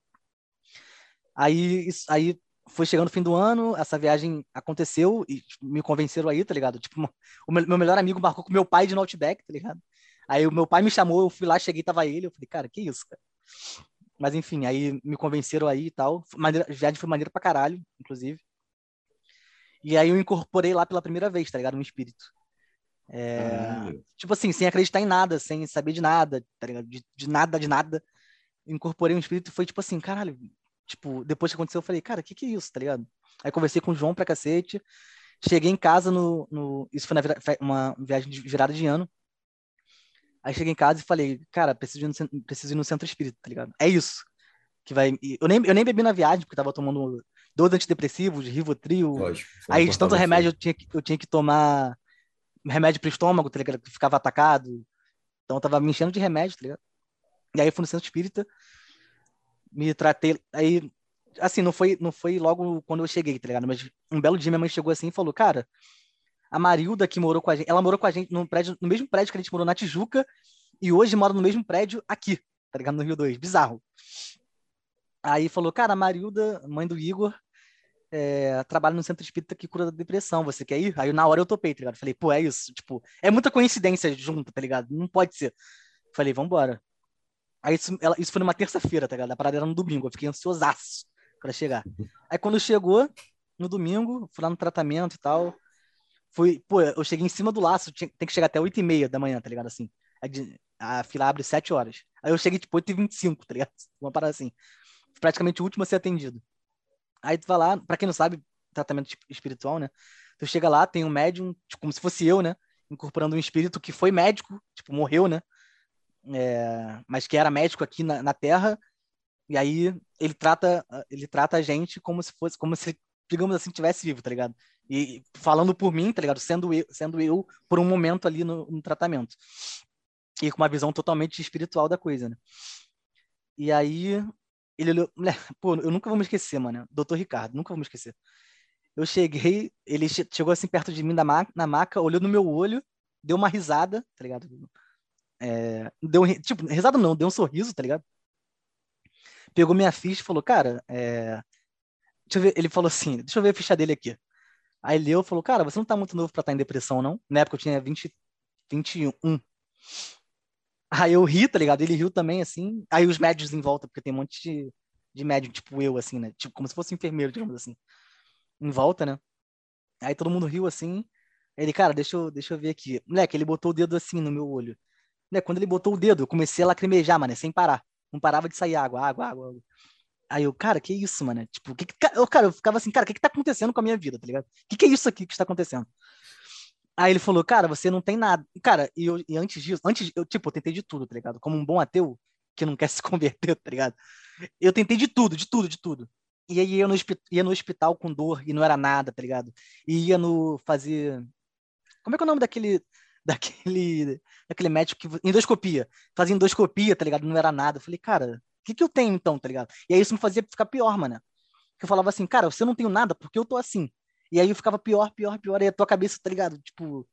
Aí, isso, aí foi chegando o fim do ano, essa viagem aconteceu e tipo, me convenceram aí, tá ligado? Tipo, o meu melhor amigo marcou com meu pai de Outback, tá ligado? Aí o meu pai me chamou, eu fui lá, cheguei, tava ele, eu falei, cara, que isso, cara? Mas enfim, aí me convenceram aí e tal. Maneira, viagem foi maneira pra caralho, inclusive. E aí eu incorporei lá pela primeira vez, tá ligado? Um espírito. É. Tipo assim, sem acreditar em nada, sem saber de nada, tá ligado? De, de nada, de nada. Incorporei um espírito e foi tipo assim, caralho. Tipo, depois que aconteceu, eu falei, cara, o que que é isso, tá ligado? Aí conversei com o João pra cacete. Cheguei em casa no. no isso foi na, uma viagem de virada de ano. Aí cheguei em casa e falei, cara, preciso ir no, preciso ir no centro espírita, tá ligado? É isso. Que vai. Eu nem, eu nem bebi na viagem, porque tava tomando dois antidepressivos, Rivotril. Lógico, aí de tanto remédio eu tinha, que, eu tinha que tomar remédio pro estômago, tá ligado? Que ficava atacado. Então eu tava me enchendo de remédio, tá ligado? E aí eu fui no centro espírita, me tratei. Aí, assim, não foi, não foi logo quando eu cheguei, tá ligado? Mas um belo dia minha mãe chegou assim e falou, cara, a Marilda que morou com a gente, ela morou com a gente no, prédio, no mesmo prédio que a gente morou na Tijuca e hoje mora no mesmo prédio aqui, tá ligado? No Rio 2. Bizarro. Aí falou, cara, a Marilda, mãe do Igor, é, trabalha no centro espírita que cura da depressão. Você quer ir? Aí na hora eu topei, tá ligado? Falei, pô, é isso. Tipo, é muita coincidência junto, tá ligado? Não pode ser. Falei, vambora. Aí isso, ela, isso foi numa terça-feira, tá ligado? A parada era no domingo. Eu fiquei ansiosaço pra chegar. Aí quando chegou, no domingo, fui lá no tratamento e tal. Fui, pô, eu cheguei em cima do laço, tinha, tem que chegar até 8 e meia da manhã, tá ligado? Assim, a, a fila abre 7 horas. Aí eu cheguei, tipo, 8 e 25, tá ligado? Uma parada assim. Praticamente o último a ser atendido. Aí tu vai lá, pra quem não sabe, tratamento espiritual, né? Tu chega lá, tem um médium, tipo, como se fosse eu, né? Incorporando um espírito que foi médico, tipo, morreu, né? É, mas que era médico aqui na, na Terra. E aí ele trata, ele trata a gente como se fosse, como se, digamos assim, tivesse vivo, tá ligado? E falando por mim, tá ligado? Sendo eu, sendo eu por um momento ali no, no tratamento. E com uma visão totalmente espiritual da coisa, né? E aí, ele olhou. Pô, eu nunca vou me esquecer, mano. Doutor Ricardo, nunca vou me esquecer. Eu cheguei, ele chegou assim perto de mim maca, na maca, olhou no meu olho, deu uma risada, tá ligado? É, deu, tipo, risada não, deu um sorriso, tá ligado? Pegou minha ficha e falou, cara, é... deixa eu ver. Ele falou assim: deixa eu ver a ficha dele aqui. Aí leu falou, cara, você não tá muito novo pra estar em depressão, não? Na época eu tinha 20, 21. Aí eu ri, tá ligado? Ele riu também, assim. Aí os médios em volta, porque tem um monte de, de tipo eu, assim, né? Tipo, como se fosse enfermeiro, digamos assim. Em volta, né? Aí todo mundo riu, assim. Ele, cara, deixa eu, deixa eu ver aqui. Moleque, ele botou o dedo assim no meu olho. Né? Quando ele botou o dedo, eu comecei a lacrimejar, mano, sem parar. Não parava de sair água, água, água. água. Aí eu, cara, que isso, mano? Tipo, que, que, eu, cara, eu ficava assim, cara, o que, que tá acontecendo com a minha vida, tá ligado? O que, que é isso aqui que está acontecendo? Aí ele falou, cara, você não tem nada. Cara, e, eu, e antes disso, antes, eu, tipo, eu tentei de tudo, tá ligado? Como um bom ateu que não quer se converter, tá ligado? Eu tentei de tudo, de tudo, de tudo. E aí ia no, ia no hospital com dor e não era nada, tá ligado? E ia no fazer. Como é que é o nome daquele. Daquele. Daquele médico que. Endoscopia. Fazia endoscopia, tá ligado? Não era nada. Eu falei, cara, o que, que eu tenho então, tá ligado? E aí isso me fazia ficar pior, mano. Eu falava assim, cara, você não tem nada porque eu tô assim. E aí eu ficava pior, pior, pior. E a tua cabeça, tá ligado? Tipo.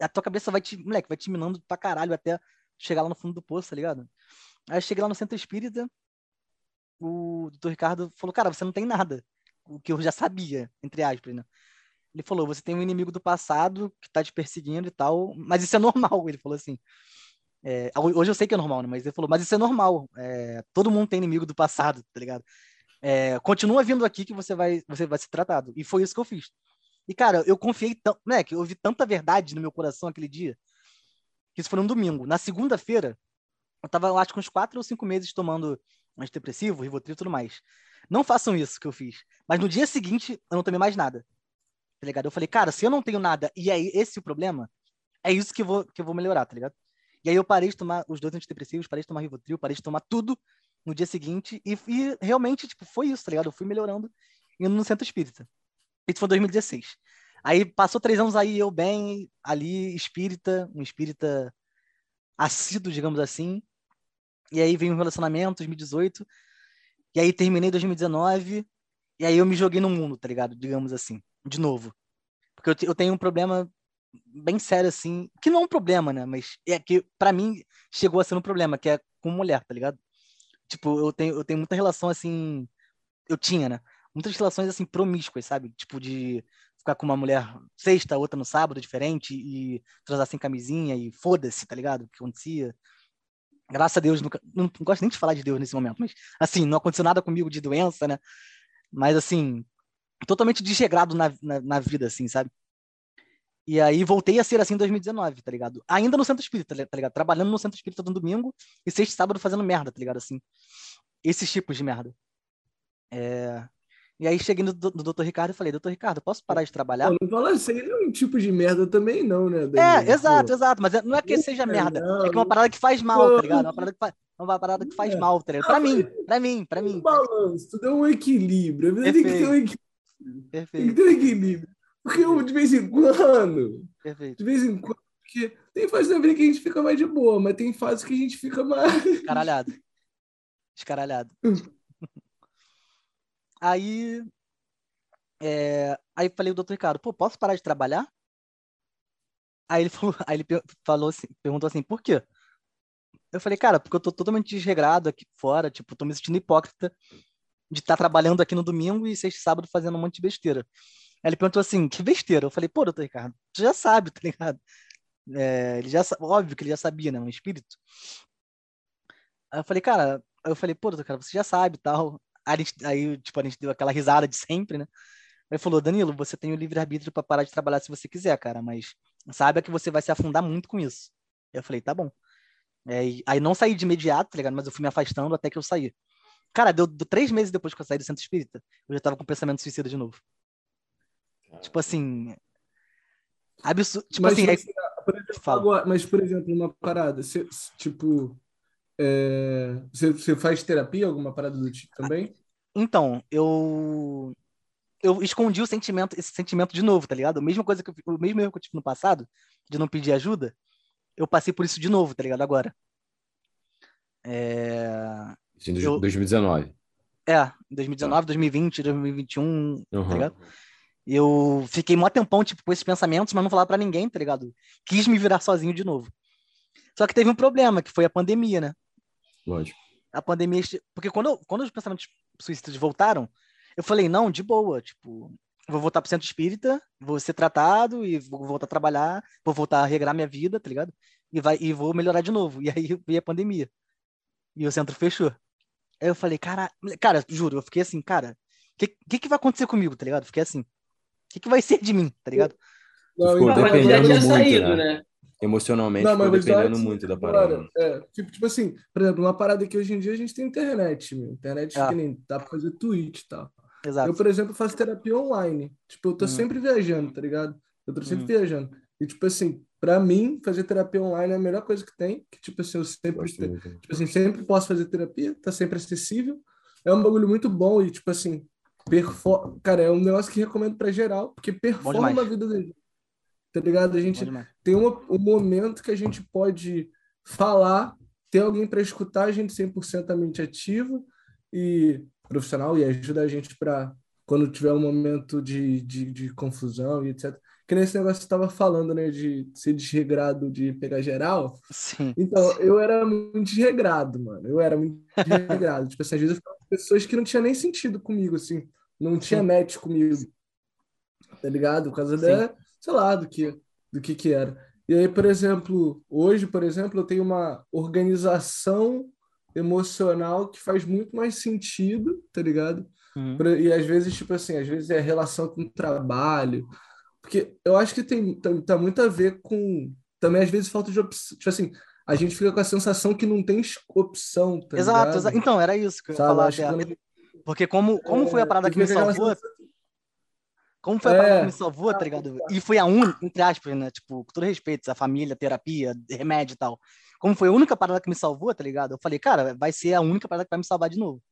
A tua cabeça vai te. Moleque, vai te minando pra caralho até chegar lá no fundo do poço, tá ligado? Aí eu cheguei lá no centro espírita. O doutor Ricardo falou, cara, você não tem nada. O que eu já sabia, entre aspas, né? Ele falou, você tem um inimigo do passado que tá te perseguindo e tal, mas isso é normal, ele falou assim. É, hoje eu sei que é normal, né? Mas ele falou, mas isso é normal. É, todo mundo tem inimigo do passado, tá ligado? É, continua vindo aqui que você vai, você vai ser tratado. E foi isso que eu fiz. E, cara, eu confiei tanto? Que eu ouvi tanta verdade no meu coração aquele dia, que isso foi um domingo. Na segunda-feira, eu tava, eu acho, com uns quatro ou cinco meses tomando antidepressivo, Rivotril e tudo mais. Não façam isso que eu fiz. Mas no dia seguinte, eu não tomei mais nada. Tá ligado? Eu falei, cara, se eu não tenho nada e é esse o problema, é isso que eu vou, que eu vou melhorar, tá ligado? E aí eu parei de tomar os dois antidepressivos, parei de tomar Rivotril, parei de tomar tudo no dia seguinte e, e realmente, tipo, foi isso, tá ligado? Eu fui melhorando indo no centro espírita. Isso foi 2016. Aí passou três anos aí, eu bem, ali, espírita, um espírita assíduo, digamos assim. E aí veio um relacionamento, 2018. E aí terminei 2019. E aí eu me joguei no mundo, tá ligado? Digamos assim, de novo. Porque eu, eu tenho um problema bem sério, assim, que não é um problema, né? Mas é que, para mim, chegou a ser um problema, que é com mulher, tá ligado? Tipo, eu tenho, eu tenho muita relação, assim, eu tinha, né? Muitas relações, assim, promíscuas, sabe? Tipo, de ficar com uma mulher sexta, outra no sábado, diferente, e transar sem camisinha, e foda-se, tá ligado? O que acontecia. Graças a Deus, nunca, não, não gosto nem de falar de Deus nesse momento, mas, assim, não aconteceu nada comigo de doença, né? Mas, assim, totalmente desregrado na, na, na vida, assim, sabe? E aí voltei a ser assim em 2019, tá ligado? Ainda no centro espírita, tá ligado? Trabalhando no centro espírita no domingo e sexta e sábado fazendo merda, tá ligado? Assim. Esses tipos de merda. É... E aí cheguei no, no doutor Ricardo e falei, doutor Ricardo, posso parar de trabalhar? Não, não fala assim, não é um tipo de merda também não, né? Daniel? É, exato, Pô. exato. Mas é, não é que seja merda. Não, é que é uma parada que faz mal, Pô. tá ligado? É uma parada que faz, é uma parada que faz é. mal, tá ligado? Pra ah, mim, pra mim, pra mim. Um balanço, tudo é um equilíbrio. Tem que ter um equilíbrio. Perfeito. Tem que ter um equilíbrio. Porque eu, de vez em quando, Perfeito. de vez em quando, porque tem fases da vida que a gente fica mais de boa, mas tem fases que a gente fica mais. Escaralhado. Escaralhado. Aí. É, aí falei o doutor Ricardo, pô, posso parar de trabalhar? Aí ele falou, aí ele falou assim, perguntou assim, por quê? Eu falei, cara, porque eu tô totalmente desregrado aqui fora, tipo, tô me sentindo hipócrita de estar tá trabalhando aqui no domingo e sexta e sábado fazendo um monte de besteira. Ele perguntou assim, que besteira? Eu falei, pô, doutor Ricardo, tu já sabe, tá ligado? É, ele já, óbvio que ele já sabia, né? Um espírito. Aí eu falei, cara, eu falei, pô, doutor Ricardo, você já sabe tal. Aí, gente, aí, tipo, a gente deu aquela risada de sempre, né? Aí falou, Danilo, você tem o livre-arbítrio para parar de trabalhar se você quiser, cara, mas saiba que você vai se afundar muito com isso. Eu falei, tá bom. É, aí não saí de imediato, tá ligado? Mas eu fui me afastando até que eu saí. Cara, deu, deu três meses depois que eu saí do centro espírita, eu já tava com pensamento suicida de novo. Tipo assim. Absurdo. Tipo mas, assim. Mas, é... por exemplo, agora, mas, por exemplo, uma parada, você, tipo. É... Você, você faz terapia, alguma parada do tipo também? Então, eu. Eu escondi o sentimento, esse sentimento de novo, tá ligado? A mesma coisa que eu, o mesmo erro que eu tive no passado, de não pedir ajuda, eu passei por isso de novo, tá ligado? Agora. É... Em eu... 2019. É, 2019, 2020, 2021, uhum. tá ligado? Eu fiquei mó tempão, tipo, com esses pensamentos, mas não falava para ninguém, tá ligado? Quis me virar sozinho de novo. Só que teve um problema, que foi a pandemia, né? Lógico. A pandemia... Porque quando, eu, quando os pensamentos suicidas voltaram, eu falei, não, de boa, tipo... Vou voltar pro centro espírita, vou ser tratado e vou voltar a trabalhar, vou voltar a regrar minha vida, tá ligado? E, vai, e vou melhorar de novo. E aí veio a pandemia. E o centro fechou. Aí eu falei, cara, cara, juro, eu fiquei assim, cara, o que, que, que vai acontecer comigo, tá ligado? Fiquei assim que, que vai ser de mim, tá ligado? Não, ficou então, dependendo muito, saído, né? né? Emocionalmente, não, ficou dependendo muito da parada. É, tipo, tipo assim, por exemplo, uma parada que hoje em dia a gente tem internet, meu. Internet ah. que nem dá pra fazer tweet e tal. Exato. Eu, por exemplo, faço terapia online. Tipo, eu tô hum. sempre viajando, tá ligado? Eu tô sempre hum. viajando. E, tipo assim, pra mim, fazer terapia online é a melhor coisa que tem. Que, tipo assim, eu sempre, tipo assim, sempre posso fazer terapia, tá sempre acessível. É um bagulho muito bom e, tipo assim, Perfor... Cara, é um negócio que recomendo para geral, porque performa a vida da gente. Tá ligado? A gente tem uma, um momento que a gente pode falar, ter alguém para escutar a gente 100% a mente ativa e profissional e ajuda a gente para quando tiver um momento de, de, de confusão e etc. Que nesse negócio que estava falando, né, de ser desregrado, de pegar geral. Sim. Então, eu era muito desregrado, mano. Eu era muito desregrado. tipo assim, às vezes eu ficava pessoas que não tinha nem sentido comigo, assim não tinha Sim. match comigo. Tá ligado? Por causa Sim. da, sei lá, do que, do que que era. E aí, por exemplo, hoje, por exemplo, eu tenho uma organização emocional que faz muito mais sentido, tá ligado? Uhum. E às vezes, tipo assim, às vezes é relação com o trabalho. Porque eu acho que tem tá, tá muito a ver com também às vezes falta de opção. Tipo assim, a gente fica com a sensação que não tem opção, tá exato, exato, Então, era isso que eu ia falar. Porque como, como foi a parada que me salvou. Como foi a parada que me salvou, tá ligado? E foi a única, entre aspas, né? Tipo, com todo respeito, a família, terapia, remédio e tal. Como foi a única parada que me salvou, tá ligado? Eu falei, cara, vai ser a única parada que vai me salvar de novo.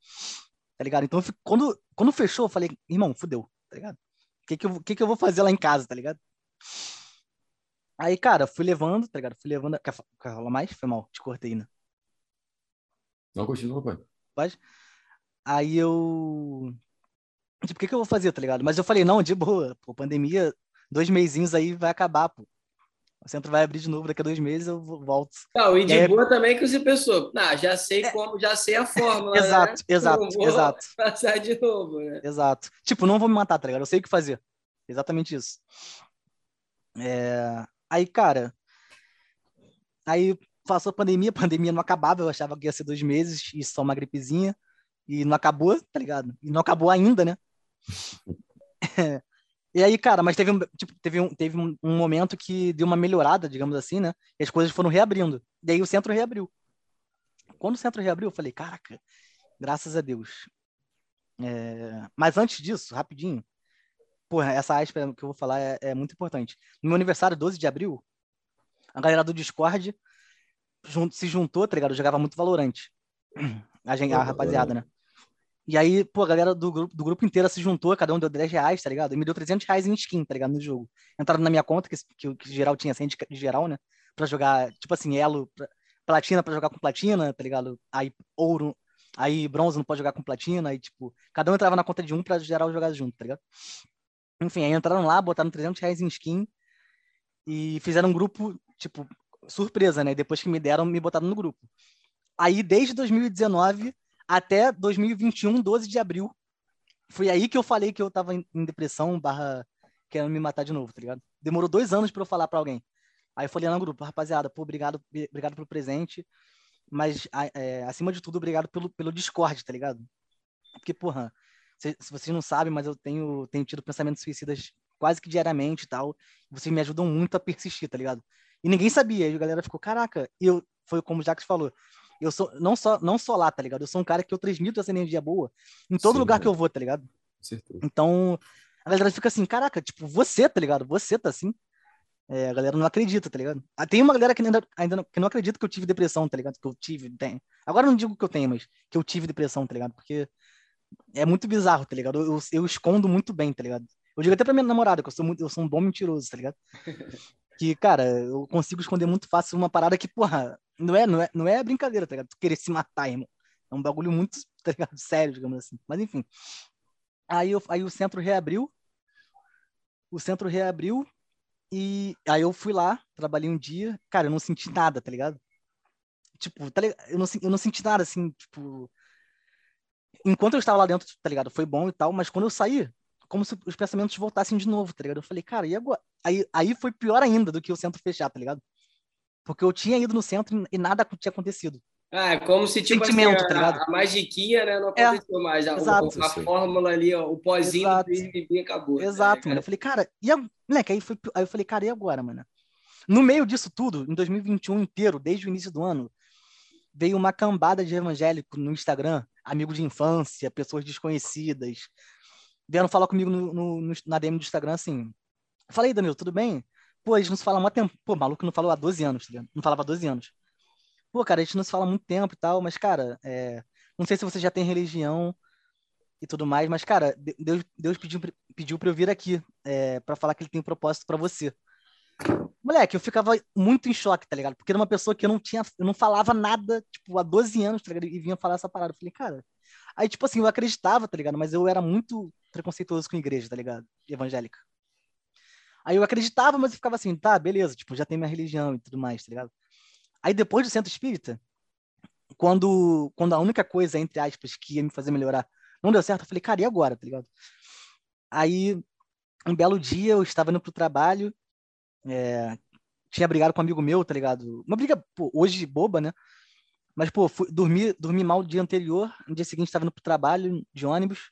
Tá ligado? Então, quando, quando fechou, eu falei, irmão, fudeu, tá ligado? O que que, eu, que que eu vou fazer lá em casa, tá ligado? Aí, cara, fui levando, tá ligado? Fui levando. Quer, quer falar mais? Foi mal, te cortei, né? Não, continua, pai. Pode? Aí eu. Tipo, o que, que eu vou fazer, tá ligado? Mas eu falei, não, de boa, pô, pandemia, dois meizinhos aí vai acabar, pô. O centro vai abrir de novo daqui a dois meses, eu volto. Não, e de e boa também que você pensou, ah, já sei é... como, já sei a fórmula. exato, né? exato, exato. Passar de novo, né? Exato. Tipo, não vou me matar, tá ligado? Eu sei o que fazer. Exatamente isso. É... Aí, cara. Aí passou a pandemia, a pandemia não acabava, eu achava que ia ser dois meses e só uma gripezinha. E não acabou, tá ligado? E não acabou ainda, né? E aí, cara, mas teve um, tipo, teve um, teve um, um, momento que deu uma melhorada, digamos assim, né? E as coisas foram reabrindo. E aí o centro reabriu. Quando o centro reabriu, eu falei, caraca, graças a Deus. É... Mas antes disso, rapidinho, porra, essa aspa que eu vou falar é, é, muito importante. No meu aniversário, 12 de abril, a galera do Discord se juntou, tá ligado? Eu jogava muito Valorante. A, gente, a rapaziada, né? E aí, pô, a galera do grupo, do grupo inteiro se juntou, cada um deu 10 reais, tá ligado? E me deu 300 reais em skin, tá ligado? No jogo. Entraram na minha conta, que, que, que geral tinha 100 de, de geral, né? Pra jogar, tipo assim, elo, pra, platina pra jogar com platina, tá ligado? Aí ouro, aí bronze não pode jogar com platina, aí tipo, cada um entrava na conta de um pra geral jogar junto, tá ligado? Enfim, aí entraram lá, botaram 300 reais em skin e fizeram um grupo, tipo, surpresa, né? Depois que me deram, me botaram no grupo. Aí, desde 2019 até 2021, 12 de abril. Foi aí que eu falei que eu tava em depressão, barra querendo me matar de novo, tá ligado? Demorou dois anos para eu falar para alguém. Aí eu falei no grupo, rapaziada, pô, obrigado, obrigado pelo presente, mas é, acima de tudo, obrigado pelo, pelo Discord, tá ligado? Porque, porra, se, se, vocês não sabem, mas eu tenho, tenho tido pensamentos suicidas quase que diariamente e tal. Vocês me ajudam muito a persistir, tá ligado? E ninguém sabia. E a galera ficou, caraca, eu, foi como o Jacques falou, eu sou não só não só lá, tá ligado? Eu sou um cara que eu transmito essa energia boa em todo Sim, lugar é. que eu vou, tá ligado? Certeza. Então, a galera fica assim, caraca, tipo, você, tá ligado? Você tá assim. É, a galera não acredita, tá ligado? Ah, tem uma galera que ainda, ainda não, que não acredita que eu tive depressão, tá ligado? Que eu tive, tem. Agora não digo que eu tenho, mas que eu tive depressão, tá ligado? Porque é muito bizarro, tá ligado? Eu, eu, escondo muito bem, tá ligado? Eu digo até pra minha namorada que eu sou, muito, eu sou um bom mentiroso, tá ligado? que, cara, eu consigo esconder muito fácil uma parada que, porra, não é, não é, não é brincadeira, tá ligado? Tu querer se matar, irmão. É um bagulho muito, tá ligado? Sério, digamos assim. Mas enfim. Aí, eu, aí o centro reabriu. O centro reabriu. E aí eu fui lá, trabalhei um dia. Cara, eu não senti nada, tá ligado? Tipo, tá ligado? Eu, não, eu não senti nada, assim, tipo. Enquanto eu estava lá dentro, tá ligado? Foi bom e tal, mas quando eu saí, como se os pensamentos voltassem de novo, tá ligado? Eu falei, cara, e agora? Aí, aí foi pior ainda do que o centro fechar, tá ligado? Porque eu tinha ido no centro e nada tinha acontecido. Ah, é como se tipo Sentimento, assim, a, tá ligado? a magiquinha né, não é, aconteceu é, mais. A, exato, a, a fórmula ali, ó, o pozinho exato. do acabou. Né, exato, né, mano. Eu falei, cara, e a... moleque, aí, foi... aí eu falei, cara, e agora, mano? No meio disso tudo, em 2021 inteiro, desde o início do ano, veio uma cambada de evangélico no Instagram, amigos de infância, pessoas desconhecidas, vieram falar comigo no, no, na DM do Instagram assim. Falei, Danilo, tudo bem? Pô, a gente não se fala há muito tempo. Pô, maluco não falou há 12 anos, tá Não falava há 12 anos. Pô, cara, a gente não se fala há muito tempo e tal, mas, cara, é... não sei se você já tem religião e tudo mais, mas, cara, Deus, Deus pediu, pediu pra eu vir aqui é, para falar que ele tem um propósito para você. Moleque, eu ficava muito em choque, tá ligado? Porque era uma pessoa que eu não tinha, eu não falava nada, tipo, há 12 anos, tá ligado? E vinha falar essa parada. Eu falei, cara. Aí, tipo assim, eu acreditava, tá ligado? Mas eu era muito preconceituoso com igreja, tá ligado? Evangélica. Aí eu acreditava, mas eu ficava assim, tá, beleza, tipo, já tem minha religião e tudo mais, tá ligado? Aí depois do centro espírita, quando, quando a única coisa, entre aspas, que ia me fazer melhorar não deu certo, eu falei, cara, e agora, tá ligado? Aí, um belo dia, eu estava indo pro trabalho, é, tinha brigado com um amigo meu, tá ligado? Uma briga, pô, hoje boba, né? Mas, pô, fui, dormi, dormi mal o dia anterior, no dia seguinte estava indo pro trabalho de ônibus,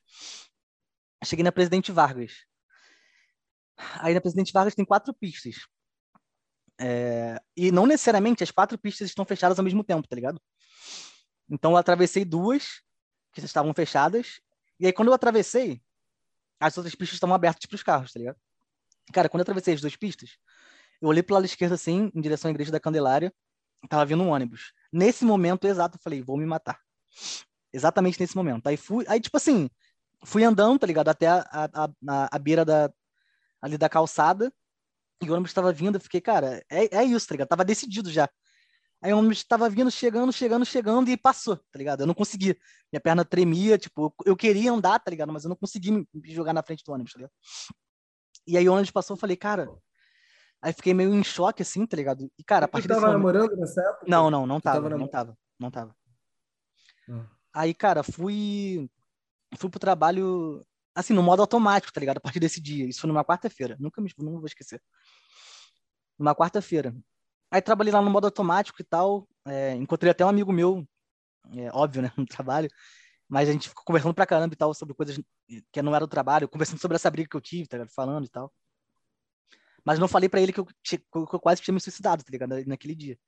cheguei na Presidente Vargas. Aí na Presidente Vargas tem quatro pistas. É, e não necessariamente as quatro pistas estão fechadas ao mesmo tempo, tá ligado? Então eu atravessei duas que estavam fechadas. E aí quando eu atravessei, as outras pistas estavam abertas para os carros, tá ligado? Cara, quando eu atravessei as duas pistas, eu olhei pro lado esquerdo assim, em direção à igreja da Candelária, tava vindo um ônibus. Nesse momento exato, eu falei, vou me matar. Exatamente nesse momento. Aí fui, aí tipo assim, fui andando, tá ligado? Até a, a, a, a beira da, ali da calçada, e o ônibus estava vindo, eu fiquei, cara, é, é isso, tá ligado? Tava decidido já. Aí o ônibus estava vindo, chegando, chegando, chegando e passou, tá ligado? Eu não consegui. Minha perna tremia, tipo, eu queria andar, tá ligado? Mas eu não consegui me jogar na frente do ônibus, tá ligado? E aí o ônibus passou, eu falei, cara, Aí fiquei meio em choque, assim, tá ligado? E, cara, a partir tu tava momento... namorando nessa época? Não, não, não tava, tava não tava, não tava. Hum. Aí, cara, fui fui pro trabalho, assim, no modo automático, tá ligado? A partir desse dia. Isso foi numa quarta-feira. Nunca me não vou esquecer. Numa quarta-feira. Aí trabalhei lá no modo automático e tal. É, encontrei até um amigo meu, é, óbvio, né, no trabalho. Mas a gente ficou conversando pra caramba e tal sobre coisas que não era do trabalho, conversando sobre essa briga que eu tive, tá ligado? Falando e tal. Mas não falei para ele que eu, que eu quase tinha me suicidado, tá ligado? Naquele dia.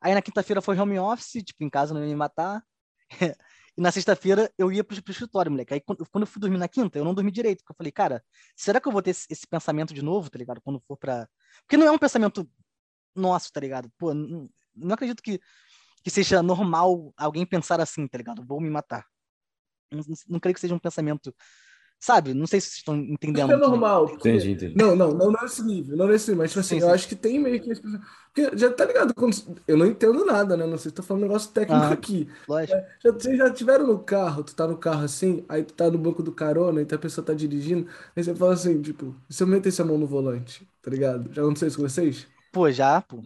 Aí na quinta-feira foi home office, tipo, em casa não ia me matar. e na sexta-feira eu ia pro, pro escritório, moleque. Aí quando, eu fui dormir na quinta, eu não dormi direito. Porque eu falei, cara, será que eu vou ter esse, esse, pensamento de novo, tá ligado? Quando for pra. Porque não é um pensamento nosso, tá ligado? Pô, não, não acredito que, que seja normal alguém pensar assim, tá ligado? Vou me matar. Não, não creio que seja um pensamento Sabe? Não sei se vocês estão entendendo. é normal. Porque... Entendi, entendi. Não, não, não nesse nível. Não nesse nível. Mas, tipo assim, sim, eu sim. acho que tem meio que. Porque já tá ligado? Quando... Eu não entendo nada, né? Não sei se tô falando um negócio técnico ah, aqui. Lógico. É, já, vocês já tiveram no carro, tu tá no carro assim, aí tu tá no banco do carona, então a pessoa tá dirigindo, aí você fala assim, tipo, se eu metesse a mão no volante, tá ligado? Já aconteceu isso com vocês? Pô, já, pô.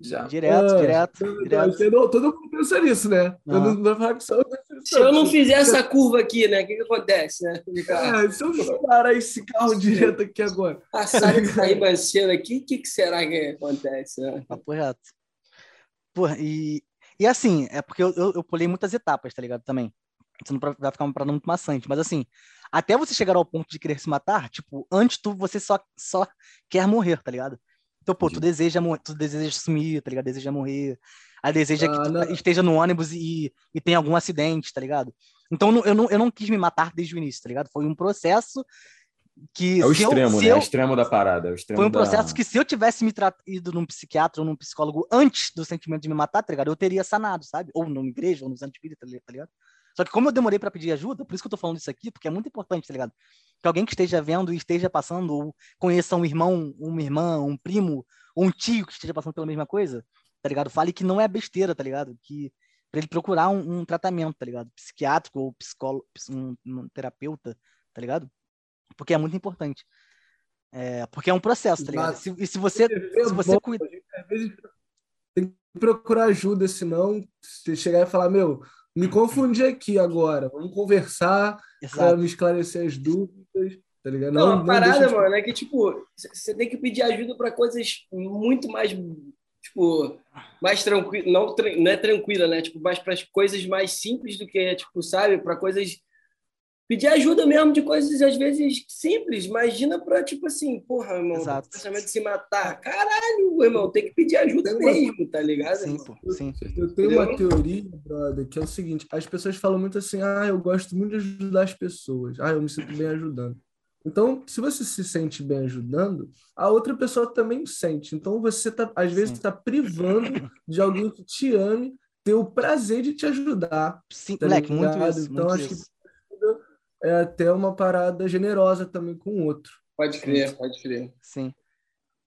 Já. Direto, ah, direto. Então, direto. todo mundo pensa nisso, né? Ah. Eu não, não só... Se eu não fizer essa curva aqui, né? O que, que acontece, né? É, se eu parar esse carro direto aqui agora. Passar e sair mais cedo aqui, o que, que será que acontece? Né? Papo reto. Pô, e, e assim, é porque eu, eu, eu pulei muitas etapas, tá ligado? Também. Isso não vai ficar uma parada muito maçante. Mas assim, até você chegar ao ponto de querer se matar, tipo, antes tu, você só, só quer morrer, tá ligado? Então, pô, tu deseja, tu deseja sumir, tá ligado? Deseja morrer. Aí deseja ah, que tu esteja no ônibus e, e tenha algum acidente, tá ligado? Então eu não, eu não quis me matar desde o início, tá ligado? Foi um processo que. É o extremo, eu, né? Eu, é o extremo da parada. É foi um da... processo que se eu tivesse me ido num psiquiatra ou num psicólogo antes do sentimento de me matar, tá ligado? Eu teria sanado, sabe? Ou numa igreja, ou nos antivírus, tá ligado? Só que como eu demorei para pedir ajuda, por isso que eu tô falando isso aqui, porque é muito importante, tá ligado? Que alguém que esteja vendo e esteja passando, ou conheça um irmão, uma irmã, um primo, ou um tio que esteja passando pela mesma coisa, tá ligado? Fale que não é besteira, tá ligado? Que para ele procurar um, um, tratamento, tá ligado? Psiquiátrico ou psicólogo, um, um, terapeuta, tá ligado? Porque é muito importante. É, porque é um processo, tá ligado? Se, e se você, se você cuida... Às vezes tem que procurar ajuda, senão se chegar e falar, meu, me confundi aqui agora. Vamos conversar para me esclarecer as dúvidas. Tá ligado? Não, não a parada, de... mano, é que, tipo, você tem que pedir ajuda para coisas muito mais, tipo, mais tranquila, não, não é tranquila, né? Tipo, mais para coisas mais simples do que, tipo, sabe? Para coisas pedir ajuda mesmo de coisas às vezes simples. Imagina para tipo assim, porra, irmão, Exato. pensamento de se matar. Caralho, irmão, tem que pedir ajuda mesmo, tá ligado? Sim, pô, sim. Eu tenho Entendeu? uma teoria, brother, que é o seguinte: as pessoas falam muito assim, ah, eu gosto muito de ajudar as pessoas, ah, eu me sinto bem ajudando. Então, se você se sente bem ajudando, a outra pessoa também sente. Então, você tá, às vezes está privando de alguém que te ame ter o prazer de te ajudar. Sim, tá moleque, muito isso. Então, muito acho isso. que é até uma parada generosa também com o outro. Pode crer, pode crer. Sim.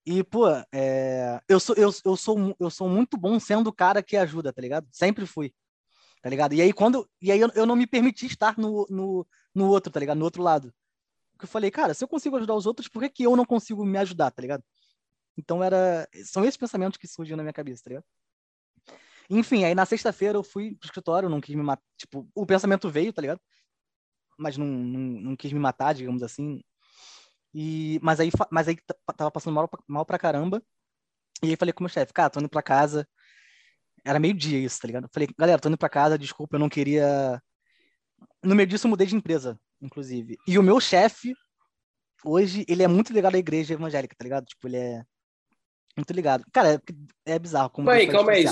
E, pô, é... eu, sou, eu, eu, sou, eu sou muito bom sendo o cara que ajuda, tá ligado? Sempre fui. Tá ligado? E aí, quando. E aí eu, eu não me permiti estar no, no, no outro, tá ligado? No outro lado. Porque eu falei, cara, se eu consigo ajudar os outros, por que, que eu não consigo me ajudar, tá ligado? Então era. São esses pensamentos que surgiam na minha cabeça, tá ligado? Enfim, aí na sexta-feira eu fui pro escritório, não quis me matar. Tipo, o pensamento veio, tá ligado? Mas não, não, não quis me matar, digamos assim. E, mas aí, mas aí tava passando mal, mal pra caramba. E aí falei com o meu chefe, cara, tô indo pra casa. Era meio-dia isso, tá ligado? Falei, galera, tô indo pra casa, desculpa, eu não queria. No meio disso, eu mudei de empresa, inclusive. E o meu chefe, hoje, ele é muito ligado à igreja evangélica, tá ligado? Tipo, ele é muito ligado. Cara, é, é bizarro. Como calma aí, calma aí,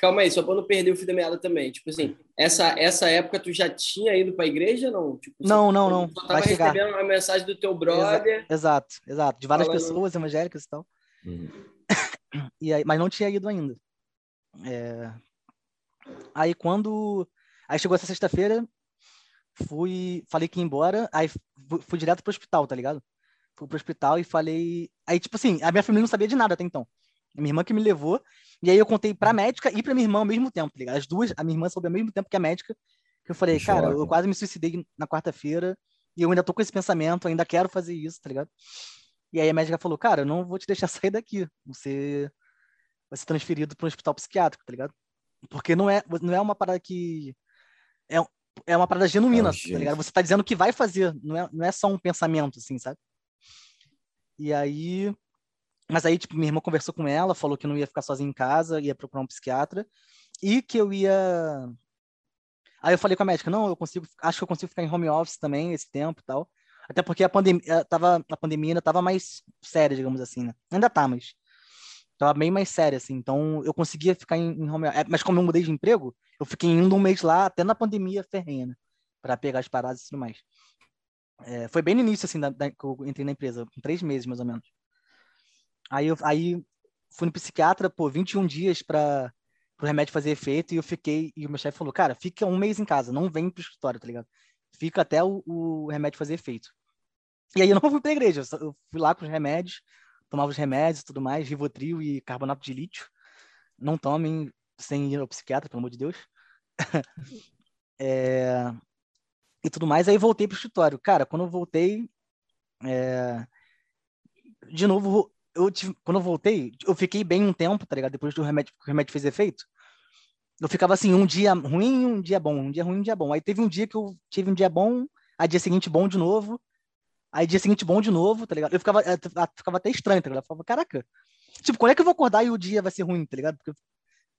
calma aí, só pra não perder o fio da meada também. Tipo assim, essa, essa época tu já tinha ido pra igreja não? Tipo, não, não, não. Tu tava recebendo uma mensagem do teu brother. Exato, exato. De várias falando... pessoas evangélicas e tal. Uhum. E aí, mas não tinha ido ainda. É... Aí quando. Aí chegou essa sexta-feira, fui. Falei que ia embora, aí fui, fui direto pro hospital, tá ligado? Fui pro hospital e falei. Aí, tipo assim, a minha família não sabia de nada até então. A minha irmã que me levou. E aí eu contei pra médica e pra minha irmã ao mesmo tempo, tá ligado? As duas, a minha irmã soube ao mesmo tempo que a médica. Que eu falei, cara, eu quase me suicidei na quarta-feira. E eu ainda tô com esse pensamento, ainda quero fazer isso, tá ligado? E aí a médica falou, cara, eu não vou te deixar sair daqui. Você vai ser transferido para um hospital psiquiátrico, tá ligado? Porque não é, não é uma parada que. É, é uma parada genuína, oh, tá ligado? Você tá dizendo que vai fazer, não é, não é só um pensamento, assim, sabe? E aí. Mas aí, tipo, minha irmã conversou com ela, falou que não ia ficar sozinha em casa, ia procurar um psiquiatra, e que eu ia. Aí eu falei com a médica, não, eu consigo, acho que eu consigo ficar em home office também esse tempo e tal. Até porque a pandemia, eh, tava, a pandemia ainda tava mais séria, digamos assim, né? Ainda tá, mas tava bem mais séria, assim. Então eu conseguia ficar em, em home office. É, mas como eu mudei de emprego, eu fiquei indo um mês lá, até na pandemia ferrenha, né? Pra pegar as paradas e tudo mais. É, foi bem no início, assim, da, da, que eu entrei na empresa, com três meses, mais ou menos. Aí, eu, aí fui no psiquiatra, pô, 21 dias para o remédio fazer efeito, e eu fiquei, e o meu chefe falou, cara, fica um mês em casa, não vem pro escritório, tá ligado? Fica até o, o remédio fazer efeito. E aí eu não fui pra igreja, eu fui lá com os remédios, tomava os remédios e tudo mais, Rivotril e carbonato de lítio. Não tomem sem ir ao psiquiatra, pelo amor de Deus. é... E tudo mais, aí voltei pro escritório. Cara, quando eu voltei, é... de novo, eu tive... quando eu voltei, eu fiquei bem um tempo, tá ligado? Depois do remédio, o remédio fez efeito. Eu ficava assim, um dia ruim, um dia bom, um dia ruim, um dia bom. Aí teve um dia que eu tive um dia bom, aí dia seguinte bom de novo, Aí dia seguinte bom de novo, tá ligado? Eu ficava, eu ficava até estranho, tá ligado? Eu falava, caraca, tipo, quando é que eu vou acordar e o dia vai ser ruim, tá ligado? Porque